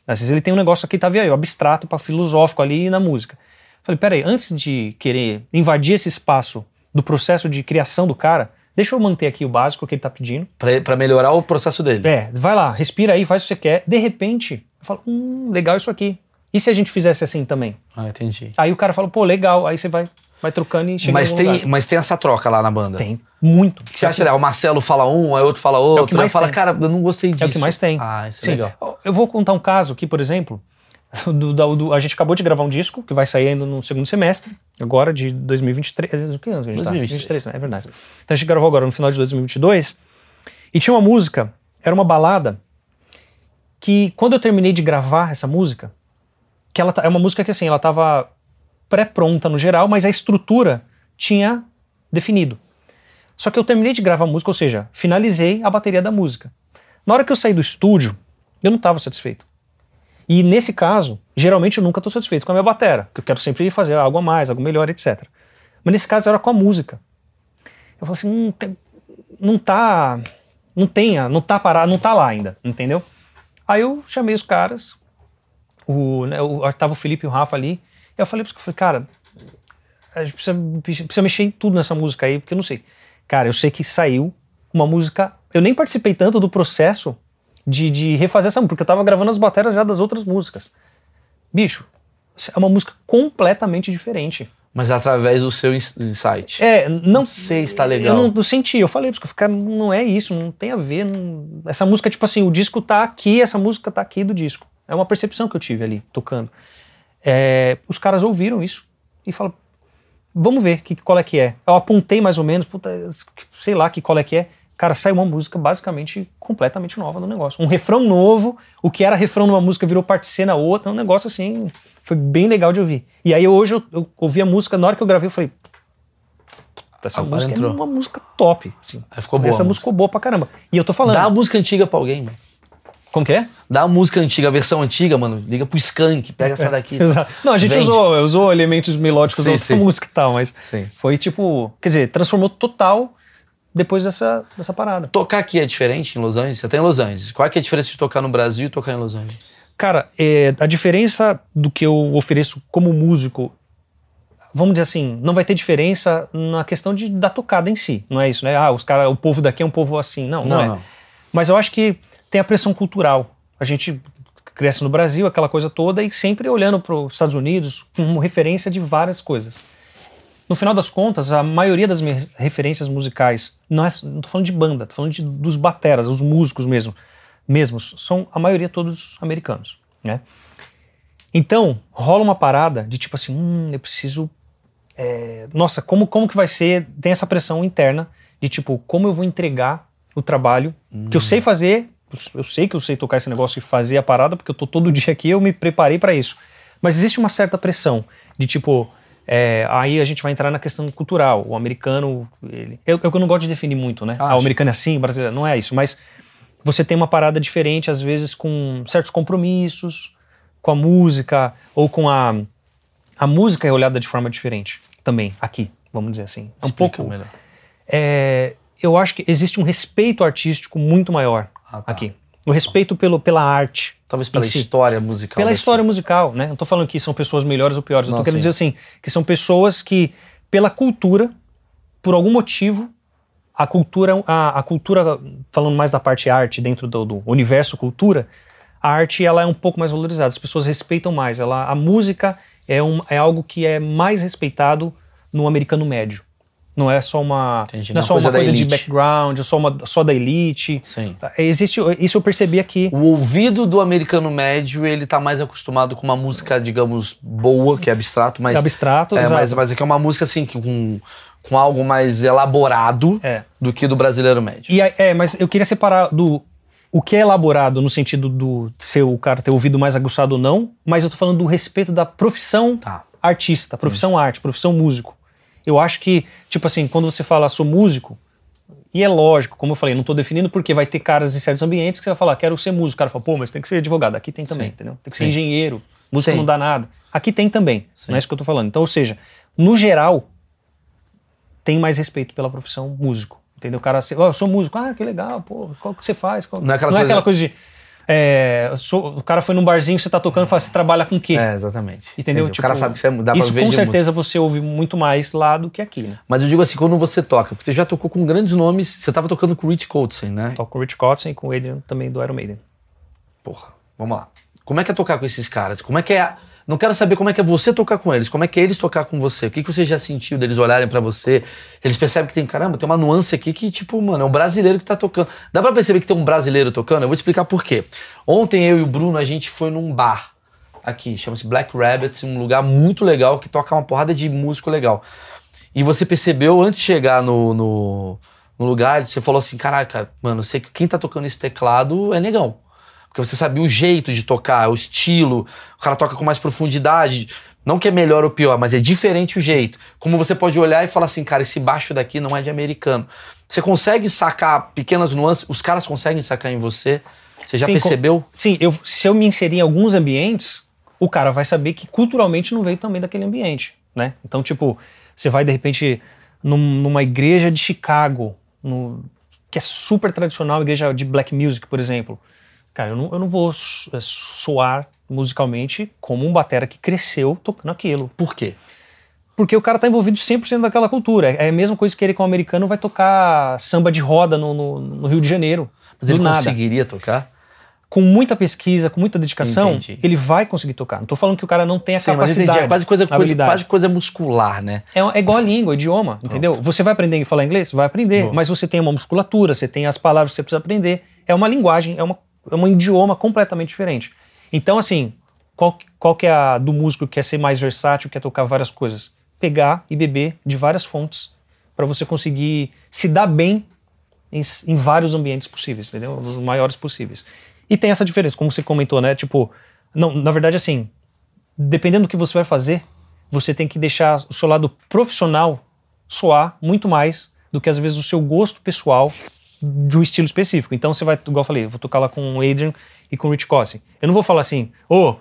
Às vezes ele tem um negócio aqui, tá vendo? Abstrato para filosófico ali na música. Falei, peraí, antes de querer invadir esse espaço do processo de criação do cara, deixa eu manter aqui o básico que ele tá pedindo. Pra melhorar o processo dele. É, vai lá, respira aí, faz o que você quer. De repente, eu falo, hum, legal isso aqui. E se a gente fizesse assim também? Ah, entendi. Aí o cara fala, pô, legal. Aí você vai, vai trocando e chega Mas tem, lugar. mas tem essa troca lá na banda. Tem, muito. Que você acha legal? O Marcelo fala um, aí outro fala outro. que mais aí fala, tem. cara, eu não gostei disso. É o que mais tem. Ah, isso é Sim. legal. Eu vou contar um caso aqui, por exemplo. [LAUGHS] do- da- do- a gente acabou de gravar um disco que vai sair ainda no segundo semestre, agora de 2023. O que ano que a gente tá? 2023. né? É verdade. Então a gente gravou agora no final de 2022. E tinha uma música, era uma balada, que quando eu terminei de gravar essa música, que ela tá- é uma música que assim, ela tava pré-pronta no geral, mas a estrutura tinha definido. Só que eu terminei de gravar a música, ou seja, finalizei a bateria da música. Na hora que eu saí do estúdio, eu não estava satisfeito. E nesse caso, geralmente eu nunca estou satisfeito com a minha batera, porque eu quero sempre fazer algo a mais, algo melhor, etc. Mas nesse caso era com a música. Eu falei assim, hum, tem- não tá, não tenha, não tá parado, não tá lá ainda, entendeu? Aí eu chamei os caras, o, né, o, tava o Felipe e o Rafa ali, e eu falei para falei, cara, a gente precisa, precisa mexer em tudo nessa música aí, porque eu não sei. Cara, eu sei que saiu uma música. Eu nem participei tanto do processo de, de refazer essa música, porque eu tava gravando as baterias já das outras músicas. Bicho, é uma música completamente diferente. Mas através do seu ins- insight. É, não sei se tá legal. Eu não, não senti, eu falei, porque cara, não é isso, não tem a ver. não- essa música, tipo assim, o disco tá aqui, essa música tá aqui do disco. É uma percepção que eu tive ali, tocando. É, os caras ouviram isso e falaram, vamos ver que, qual é que é. Eu apontei mais ou menos, puta, sei lá que qual é que é. Cara, saiu uma música basicamente completamente nova no negócio. Um refrão novo, o que era refrão numa música virou parte C na outra, um negócio assim, foi bem legal de ouvir. E aí hoje eu, eu ouvi a música, na hora que eu gravei eu falei, essa Agora música entrou. é uma música top. Assim. Aí ficou boa Essa música ficou boa pra caramba. E eu tô falando. Dá a música antiga pra alguém, mano. Como que é? Dá a música antiga, a versão antiga, mano. Liga pro Skank, pega essa daqui. [LAUGHS] Exato. Não, a gente Vende. usou, usou elementos melódicos Sim, da música e tal, mas Sim. foi tipo. Quer dizer, transformou total depois dessa, dessa parada. Tocar aqui é diferente em Los Angeles? Você tá em Los Angeles. Qual é, é a diferença de tocar no Brasil e tocar em Los Angeles? Cara, é, a diferença do que eu ofereço como músico, vamos dizer assim, não vai ter diferença na questão de, da tocada em si. Não é isso, né? Ah, os cara, o povo daqui é um povo assim. Não, não, Não, é. não. Mas eu acho que tem a pressão cultural. A gente cresce no Brasil, aquela coisa toda, e sempre olhando para os Estados Unidos como referência de várias coisas. No final das contas, a maioria das minhas referências musicais, não, é, não tô falando de banda, tô falando de, dos bateras, os músicos mesmo, mesmos, são a maioria todos americanos, né? Então, rola uma parada de tipo assim, hum, eu preciso é, nossa, como, como que vai ser? Tem essa pressão interna de tipo, como eu vou entregar o trabalho que eu sei fazer, eu sei que eu sei tocar esse negócio e fazer a parada, porque eu tô todo dia aqui, eu me preparei para isso. Mas existe uma certa pressão de tipo, é, aí a gente vai entrar na questão cultural. O americano, ele, eu, eu não gosto de definir muito, né? Ah, o Acho. americano é assim, o brasileiro não é isso, mas você tem uma parada diferente, às vezes, com certos compromissos, com a música, ou com a. A música é olhada de forma diferente também, aqui, vamos dizer assim. É um Explica pouco. melhor. é, eu acho que existe um respeito artístico muito maior Ah, tá. aqui. O respeito pelo, pela arte. Talvez pela si. história musical. Pela daqui. história musical, né? Não tô falando que são pessoas melhores ou piores. eu Não, tô querendo sim. dizer assim, que são pessoas que, pela cultura, por algum motivo, a cultura, a, a cultura, falando mais da parte arte dentro do, do universo cultura, a arte ela é um pouco mais valorizada. As pessoas respeitam mais. Ela, a música é, um, é algo que é mais respeitado no americano médio. Não é só uma, Entendi, não é é só coisa uma coisa de background, é só, uma, só da elite. Sim. Existe, isso eu percebi aqui. O ouvido do americano médio, ele tá mais acostumado com uma música, digamos, boa, que é abstrato, mas. abstrato, é, exato. mas, mas é que é uma música assim, que com, com algo mais elaborado É. do que do brasileiro médio. E é, mas eu queria separar do o que é elaborado no sentido do ser o cara ter ouvido mais aguçado ou não, mas eu tô falando do respeito da profissão Tá. artista, profissão arte, profissão músico. Eu acho que, tipo assim, quando você fala sou músico, e é lógico, como eu falei, não tô definindo porque vai ter caras em certos ambientes que você vai falar, quero ser músico. O cara fala, pô, mas tem que ser advogado. Aqui tem também, Sim. entendeu? Tem que ser Sim. engenheiro. Músico Sim. não dá nada. Aqui tem também. Não é isso que eu tô falando. Então, ou seja, no geral, tem mais respeito pela profissão músico. Entendeu? O cara, ó, eu sou músico, ah, que legal, pô, qual que você faz? Qual- Não é aquela coisa- coisa de. É, sou- o cara foi num barzinho, você tá tocando e fala, você trabalha com o quê? É, exatamente. Entendeu? Entendi. o cara Tipo, sabe que você dá pra Isso ver com certeza música. você ouve muito mais lá do que aqui, né? Mas eu digo assim, quando você toca, porque você já tocou com grandes nomes, você tava tocando com o Rich Coltrane, né? Toco com o Rich Kotzen e com o Adrian também do Iron Maiden. Porra, vamos lá. Como é que é tocar com esses caras? Como é que é. Não quero saber como é que é você tocar com eles, como é que é eles tocar com você. O que, que você já sentiu deles olharem pra você? Eles percebem que tem, caramba, tem uma nuance aqui que, tipo, mano, é um brasileiro que tá tocando. Dá pra perceber que tem um brasileiro tocando? Eu vou explicar por quê. Ontem eu e o Bruno, a gente foi num bar aqui, chama-se Black Rabbit, um lugar muito legal que toca uma porrada de músico legal. E você percebeu, antes de chegar no, no, no lugar, você falou assim: caraca, mano, sei que quem tá tocando esse teclado é negão. Porque você sabia o jeito de tocar, o estilo, o cara toca com mais profundidade. Não que é melhor ou pior, mas é diferente o jeito. Como você pode olhar e falar assim, cara, esse baixo daqui não é de americano. Você consegue sacar pequenas nuances, os caras conseguem sacar em você. Você já Sim, percebeu? com- sim, eu, se eu me inserir em alguns ambientes, o cara vai saber que culturalmente não veio também daquele ambiente, né? Então, tipo, você vai de repente num- numa igreja de Chicago, no- que é super tradicional, igreja de black music, por exemplo. Cara, eu não, eu não vou so- é, soar musicalmente como um batera que cresceu tocando aquilo. Por quê? Porque o cara tá envolvido 100% daquela cultura. É a mesma coisa que ele com o americano vai tocar samba de roda no, no- no Rio de Janeiro. Mas ele nada conseguiria tocar? com muita pesquisa, com muita dedicação, Entendi. ele vai conseguir tocar. Não tô falando que o cara não tem a Sim, mas capacidade. entendi. É quase coisa, coisa, quase coisa muscular, né? É, é igual a língua, idioma, entendeu? Você vai aprender a falar inglês? Vai aprender. Vou. Mas você tem uma musculatura, você tem as palavras que você precisa aprender. É uma linguagem, é, uma, é um idioma completamente diferente. Então, assim, qual, qual que é a do músico que quer ser mais versátil, quer tocar várias coisas? Pegar e beber de várias fontes para você conseguir se dar bem em, em, vários ambientes possíveis, entendeu? Os maiores possíveis. E tem essa diferença, como você comentou, né? Tipo, não, na verdade, assim, dependendo do que você vai fazer, você tem que deixar o seu lado profissional soar muito mais do que às vezes o seu gosto pessoal de um estilo específico. Então você vai, igual eu falei, eu vou tocar lá com o Adrian e com o Rich Cossi. Eu não vou falar assim, ô, oh,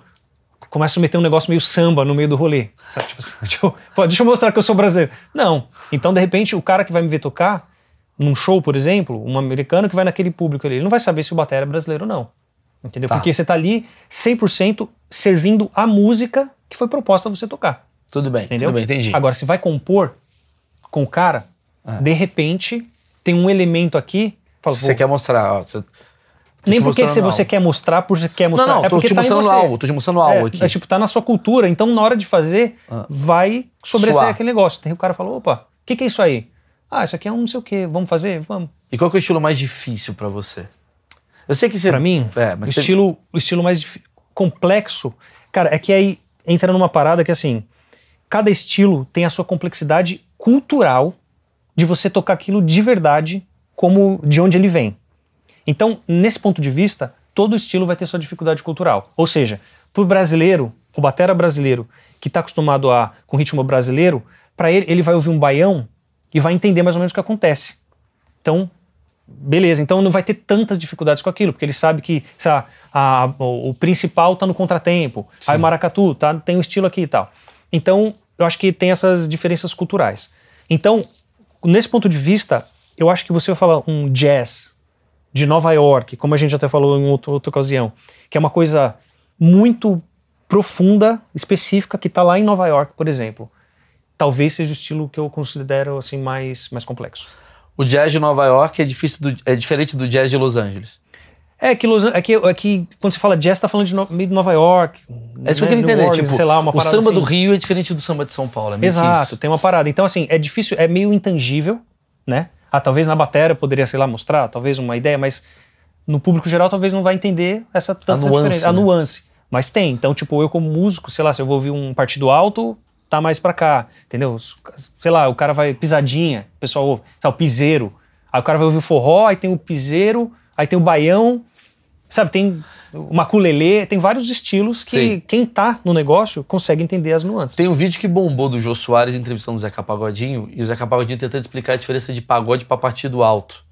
começa a meter um negócio meio samba no meio do rolê. Sabe? Tipo assim, [LAUGHS] deixa, eu, deixa eu mostrar que eu sou brasileiro. Não. Então, de repente, o cara que vai me ver tocar, num show, por exemplo, um americano que vai naquele público ali, ele não vai saber se o batera é brasileiro ou não. Entendeu? Tá. Porque você tá ali 100% servindo a música que foi proposta a você tocar. Tudo bem, entendeu? Tudo bem, entendi. Agora, se vai compor com o cara, ah. de repente tem um elemento aqui. Fala, você quer mostrar, ó, você, nem porque se você quer mostrar, porque você quer mostrar. Não, não, é tô te tá mostrando algo, tô te mostrando algo é, aqui. É tipo, tá na sua cultura, então na hora de fazer, ah. vai sobressair aquele negócio. Tem o cara fala, opa, o que, que é isso aí? Ah, isso aqui é um não sei o que, vamos fazer? Vamos. E qual é o estilo mais difícil para você? Eu sei que você. Pra mim, é, o, tem... estilo, o estilo mais complexo, cara, é que aí entra numa parada que assim, cada estilo tem a sua complexidade cultural de você tocar aquilo de verdade, como de onde ele vem. Então, nesse ponto de vista, todo estilo vai ter sua dificuldade cultural. Ou seja, para o brasileiro, o batera brasileiro, que está acostumado a com ritmo brasileiro, para ele, ele vai ouvir um baião e vai entender mais ou menos o que acontece. Então, beleza, então não vai ter tantas dificuldades com aquilo, porque ele sabe que sabe, a, o, o, principal está no contratempo, Sim. aí maracatu tá, tem um estilo aqui e tal. Então, eu acho que tem essas diferenças culturais. Então, nesse ponto de vista, eu acho que você vai falar um jazz de Nova York, como a gente até falou em outra, outra ocasião, que é uma coisa muito profunda, específica, que está lá em Nova York, por exemplo. Talvez seja o estilo que eu considero assim mais, mais complexo. O jazz de Nova York é, difícil do, é diferente do jazz de Los Angeles. É que, Los, é que, é que quando você fala jazz, você tá falando de no, meio de Nova York. É isso né? que eu queria entender. Orleans, tipo, sei lá, uma o samba assim. do Rio é diferente do samba de São Paulo. É Exato, tem uma parada. Então, assim, é difícil, é meio intangível, né? Ah, talvez na bateria poderia, sei lá, mostrar, talvez uma ideia, mas no público geral talvez não vai entender essa, a nuance, a né? nuance. Mas tem. Então, tipo, eu como músico, sei lá, se eu vou ouvir um partido alto, tá mais pra cá, entendeu? Sei lá, o cara vai pisadinha, o pessoal ouve, sabe, o piseiro. Aí o cara vai ouvir o forró, aí tem o piseiro, aí tem o baião, sabe, tem o maculelê, tem vários estilos que Sim. quem tá no negócio consegue entender as nuances. Tem um vídeo que bombou do Jô Soares entrevistando o Zeca Pagodinho e o Zeca Pagodinho tentando explicar a diferença de pagode para partido alto.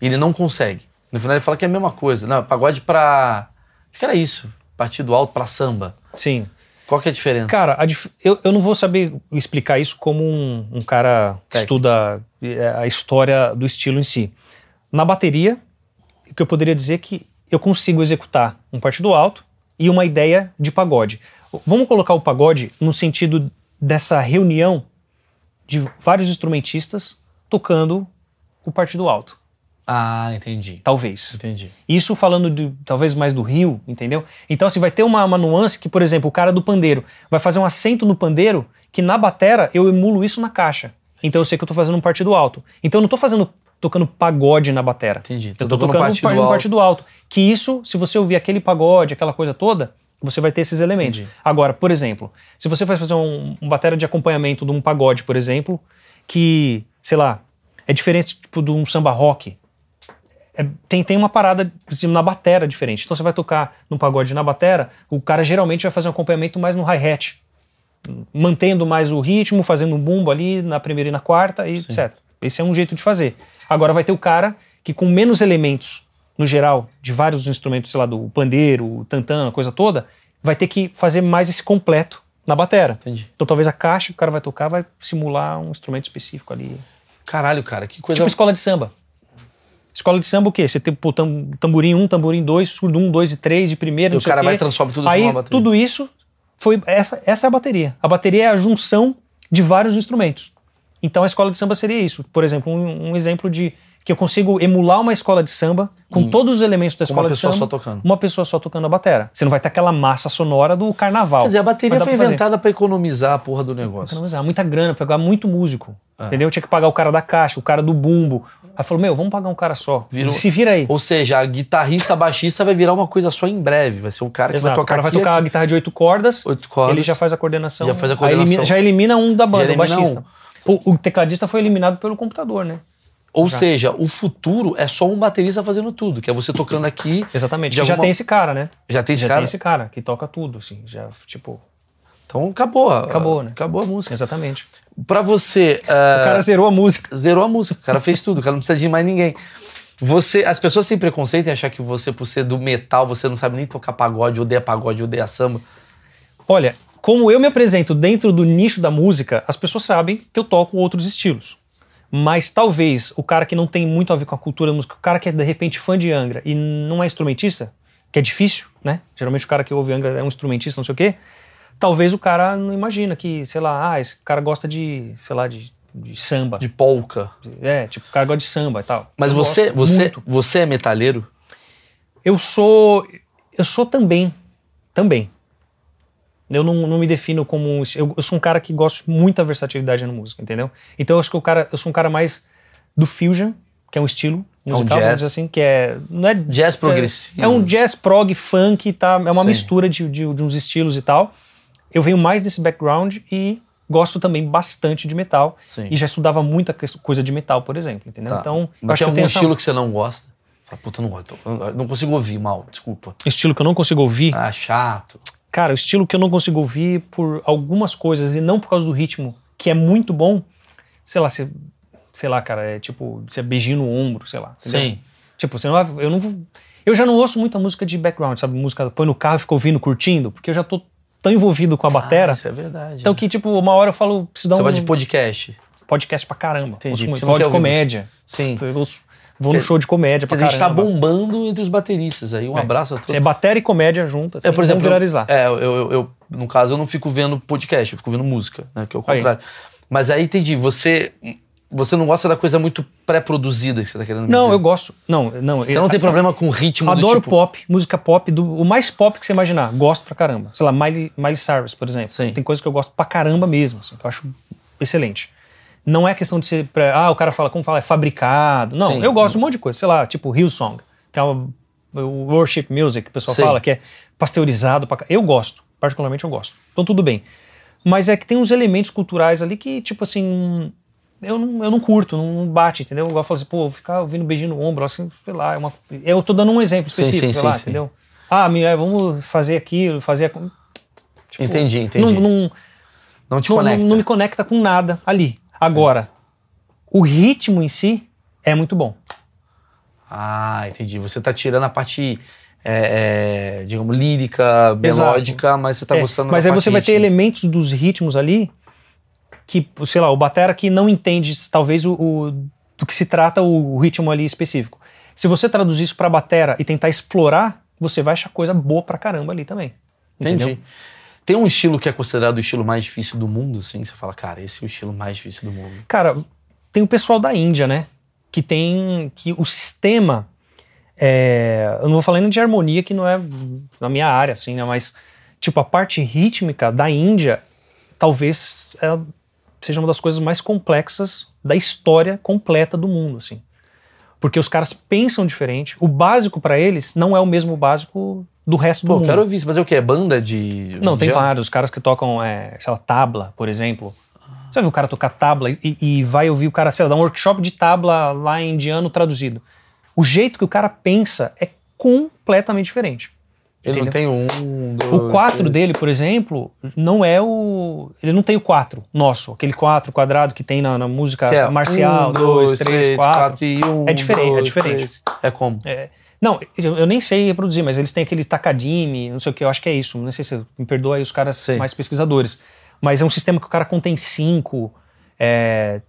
E ele não consegue. No final ele fala que é a mesma coisa. Não, pagode pra. Acho que era isso. Partido alto para samba. Sim. Qual que é a diferença? Cara, a dif... eu, eu não vou saber explicar isso como um, um cara que estuda é, a história do estilo em si. Na bateria, o que eu poderia dizer é que eu consigo executar um partido alto e uma ideia de pagode. Vamos colocar o pagode no sentido dessa reunião de vários instrumentistas tocando o partido alto. Ah, entendi. Talvez. Entendi. Isso falando de talvez mais do Rio, entendeu? Então, assim, vai ter uma, uma nuance que, por exemplo, o cara do pandeiro vai fazer um acento no pandeiro que na batera eu emulo isso na caixa. Então eu sei que eu tô fazendo um partido alto. Então eu não tô fazendo tocando pagode na batera. Entendi. Tô eu tô tocando partido um, um partido alto. Que isso, se você ouvir aquele pagode, aquela coisa toda, você vai ter esses elementos. Entendi. Agora, por exemplo, se você vai fazer um, um batera de acompanhamento de um pagode, por exemplo, que, sei lá, é diferente tipo, de um samba rock. É, tem, tem uma parada na batera diferente. Então você vai tocar no pagode na batera, o cara geralmente vai fazer um acompanhamento mais no hi-hat. Mantendo mais o ritmo, fazendo um bumbo ali na primeira e na quarta, e etc. Esse é um jeito de fazer. Agora vai ter o cara que com menos elementos, no geral, de vários instrumentos, sei lá, do pandeiro, o tantã, a coisa toda, vai ter que fazer mais esse completo na batera. Entendi. Então talvez a caixa que o cara vai tocar vai simular um instrumento específico ali. Caralho, cara, que coisa... Tipo escola de samba. Escola de samba o quê? Você tem pô, tam, tamborim 1, um, tamborim 2, surdo 1, um, 2 e 3 de primeira, e o cara vai transformar tudo Aí, numa bateria. tudo isso foi essa, essa é a bateria. A bateria é a junção de vários instrumentos. Então a escola de samba seria isso. Por exemplo, um, um exemplo de que eu consigo emular uma escola de samba com Hum. todos os elementos da uma escola de pessoa samba. só tocando. Uma pessoa só tocando a batera. Você não vai ter aquela massa sonora do carnaval. Quer dizer, a bateria foi pra inventada pra economizar a porra do negócio. Economizar muita grana, pegar muito músico. Ah. Entendeu? Eu tinha que pagar o cara da caixa, o cara do bumbo. Aí falou, meu, vamos pagar um cara só. Virou- Se vira aí. Ou seja, a guitarrista baixista vai virar uma coisa só em breve. Vai ser um cara que Exato. vai o tocar cara vai aqui, tocar a aqui, guitarra de oito cordas, oito cordas. ele já faz a coordenação. Já faz a coordenação. elimina- já elimina um da banda, o baixista. O, o tecladista foi eliminado pelo computador, né? Ou Já. seja, o futuro é só um baterista fazendo tudo, que é você tocando aqui. [LAUGHS] Exatamente. Que Já alguma- tem esse cara, né? Já tem esse já cara? tem esse cara que toca tudo, assim. Já, tipo, Então acabou. Acabou, né? Acabou a música. exatamente. Pra você. O cara zerou a música. Zerou a música. O cara fez tudo. O cara não precisa de mais ninguém. Você, as pessoas têm preconceito em achar que você, por ser do metal, você não sabe nem tocar pagode, odeia pagode, odeia samba. Olha, como eu me apresento dentro do nicho da música, as pessoas sabem que eu toco outros estilos. Mas talvez o cara que não tem muito a ver com a cultura da música, o cara que é de repente fã de Angra e não é instrumentista, que é difícil, né? Geralmente o cara que ouve Angra é um instrumentista, não sei o quê. Talvez o cara não imagina que, sei lá, ah, esse cara gosta de, sei lá, de, de samba. De polka. É, tipo, o cara gosta de samba e tal. Mas Eu você, você, muito. você é metalheiro? Eu sou. Eu sou também. Também. Eu não, não me defino como. um- Eu, eu sou um cara que gosto de muita versatilidade na música, entendeu? Então eu acho que o cara, eu sou um cara mais do fusion, que é um estilo musical, jazz. vamos dizer assim, que é. Não é Jazz progressivo. É, é um jazz prog, funk, tá? É uma Sim. mistura de, de, de uns estilos e tal. Eu venho mais desse background e gosto também bastante de metal. Sim. E já estudava muita coisa de metal, por exemplo, entendeu? Tá. Então, Mas acho tem algum essa- estilo que você não gosta? Fala, Puta, não gosto. eu Não consigo ouvir mal, desculpa. estilo que eu não consigo ouvir. Ah, chato. Cara, o estilo que eu não consigo ouvir por algumas coisas e não por causa do ritmo, que é muito bom, sei lá, se, sei lá, cara, é tipo, você é beijinho no ombro, sei lá. entendeu? Sim. Tipo, você não vai- eu não vou- eu já não ouço muita música de background, sabe? Música põe no carro e fica ouvindo, curtindo, porque eu já tô tão envolvido com a batera. Ah, isso é verdade. então que, tipo, uma hora eu falo, preciso dar Você um vai de podcast. podcast pra caramba. Entendi, Ouço muito. você de comédia. Sim. Eu ouço- vou no show de comédia pra a gente tá bombando entre os bateristas aí. Um abraço a todos. É bateria e comédia junto, assim, É, por exemplo, viralizar. é, eu, eu- eu- no caso, eu não fico vendo podcast, eu fico vendo música, né? Que é o Aí. contrário. Mas aí entendi, você, você não gosta da coisa muito pré-produzida que você tá querendo me Não, dizer. eu gosto. Não, não. Você não tem problema com o ritmo Adoro do tipo... pop, música pop, do, o mais pop que você imaginar. Gosto pra caramba. Sei lá, Miley, Miley Cyrus, por exemplo. Sim. Tem coisa que eu gosto pra caramba mesmo, assim, que eu acho excelente. Não é questão de ser. Pra, ah, o cara fala, como fala, é fabricado. Não, Sim. eu gosto de um monte de coisa. Sei lá, tipo Hillsong, que é o, worship music, que o pessoal Sim. fala, que é pasteurizado pra Eu gosto, particularmente eu gosto. Então tudo bem. Mas é que tem uns elementos culturais ali que, tipo assim. Eu não, eu não curto, não, bate, entendeu? Igual eu falo assim, pô, ficar ouvindo beijinho no ombro, assim, sei lá, é uma. Eu tô dando um exemplo específico, sim, sei sim, lá, sim. entendeu? Ah, me- é, vamos fazer aquilo, fazer. Tipo, Entendi, entendi. Não, não, Não te não- conecta. não me conecta com nada ali. Agora, o ritmo em si é muito bom. Ah, entendi. Você tá tirando a parte, é, é, digamos, lírica, melódica, mas você tá É, gostando mas aí você vai ter ritmo. elementos dos ritmos ali que, sei lá, o batera que não entende talvez o, o- do que se trata o, o ritmo ali específico. Se você traduzir isso pra batera e tentar explorar, você vai achar coisa boa pra caramba ali também. Entendi. Entendeu? Tem um estilo que é considerado o estilo mais difícil do mundo, assim? Você fala, cara, esse é o estilo mais difícil do mundo. Cara, tem o pessoal da Índia, né? Que tem. que o sistema. é, eu não vou falando de harmonia, que não é na minha área, assim, né? Mas, tipo, a parte rítmica da Índia talvez seja uma das coisas mais complexas da história completa do mundo, assim. Porque os caras pensam diferente. O básico pra eles não é o mesmo básico do resto Pô, do mundo. quero ouvir isso. Mas é o quê? É banda de. Não, tem vários. Os caras que tocam, é, sei lá, tabla, por exemplo. Você vai ver o cara tocar tabla e, e vai ouvir o cara, sei lá, dar um workshop de tabla lá em indiano traduzido. O jeito que o cara pensa é completamente diferente. Ele não tem um. Dois, O 4 três. dele, por exemplo, não é o. Ele não tem o 4 nosso, aquele 4 quadrado que tem na, na música é marcial, um, 2, 3, 4. e um. É diferente, é dois, diferente. três. É como? É, não, eu, eu nem sei reproduzir, mas eles têm aquele Takadimi, não sei o que, eu acho que é isso. Não sei se me perdoa aí os caras Sim. mais pesquisadores. Mas é um sistema que o cara contém cinco. É,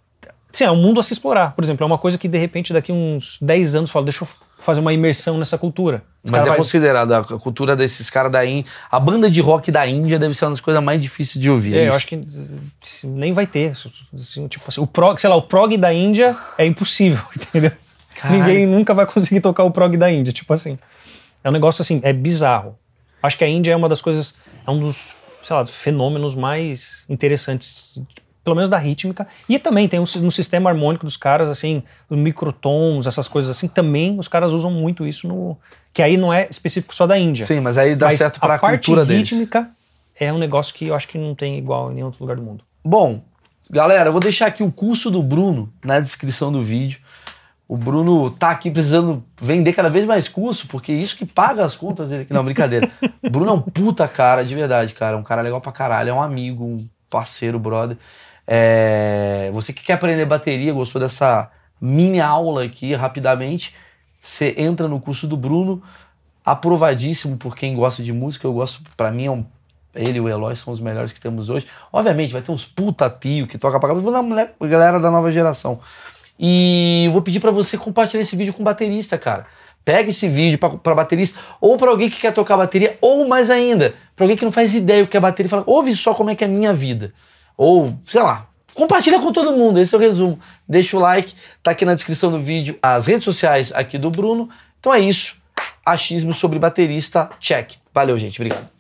sim, é um mundo a se explorar. Por exemplo, é uma coisa que de repente daqui uns 10 anos fala, deixa eu fazer uma imersão nessa cultura. Os Mas é vai- considerado a cultura desses caras da Índia. A banda de rock da Índia deve ser uma das coisas mais difíceis de ouvir. É, eu isso? acho que nem vai ter. assim, tipo assim, o prog, sei lá, o prog da Índia é impossível, [LAUGHS] entendeu? Caralho. Ninguém nunca vai conseguir tocar o prog da Índia, tipo assim. É um negócio assim, é bizarro. Acho que a Índia é uma das coisas, é um dos, sei lá, fenômenos mais interessantes, pelo menos da rítmica. E também tem um, no sistema harmônico dos caras, assim, os microtons, essas coisas assim, também os caras usam muito isso no. Que aí não é específico só da Índia. Sim, mas aí dá Mas certo pra a parte cultura deles. rítmica é um negócio que eu acho que não tem igual em nenhum outro lugar do mundo. Bom, galera, eu vou deixar aqui o curso do Bruno na descrição do vídeo. O Bruno tá aqui precisando vender cada vez mais curso, porque isso que paga as contas dele aqui. Não, brincadeira. [LAUGHS] Bruno é um puta cara, de verdade, cara. Um cara legal pra caralho. É um amigo, um parceiro, brother. É, Você que quer aprender bateria, gostou dessa mini aula aqui, rapidamente, você entra no curso do Bruno. Aprovadíssimo por quem gosta de música. Eu gosto, pra mim, é um ele e o Eloy são os melhores que temos hoje. Obviamente, vai ter uns puta tio que toca pra cá, vou galera da nova geração. E vou pedir pra você compartilhar esse vídeo com o baterista, cara. Pega esse vídeo pra baterista, ou pra alguém que quer tocar bateria, ou mais ainda, pra alguém que não faz ideia o que é bateria fala, ouve só como é que é a minha vida. Ou, sei lá, compartilha com todo mundo, esse é o resumo. Deixa o like, tá aqui na descrição do vídeo as redes sociais aqui do Bruno. Então é isso. Achismo sobre baterista, check. Valeu, gente. Obrigado.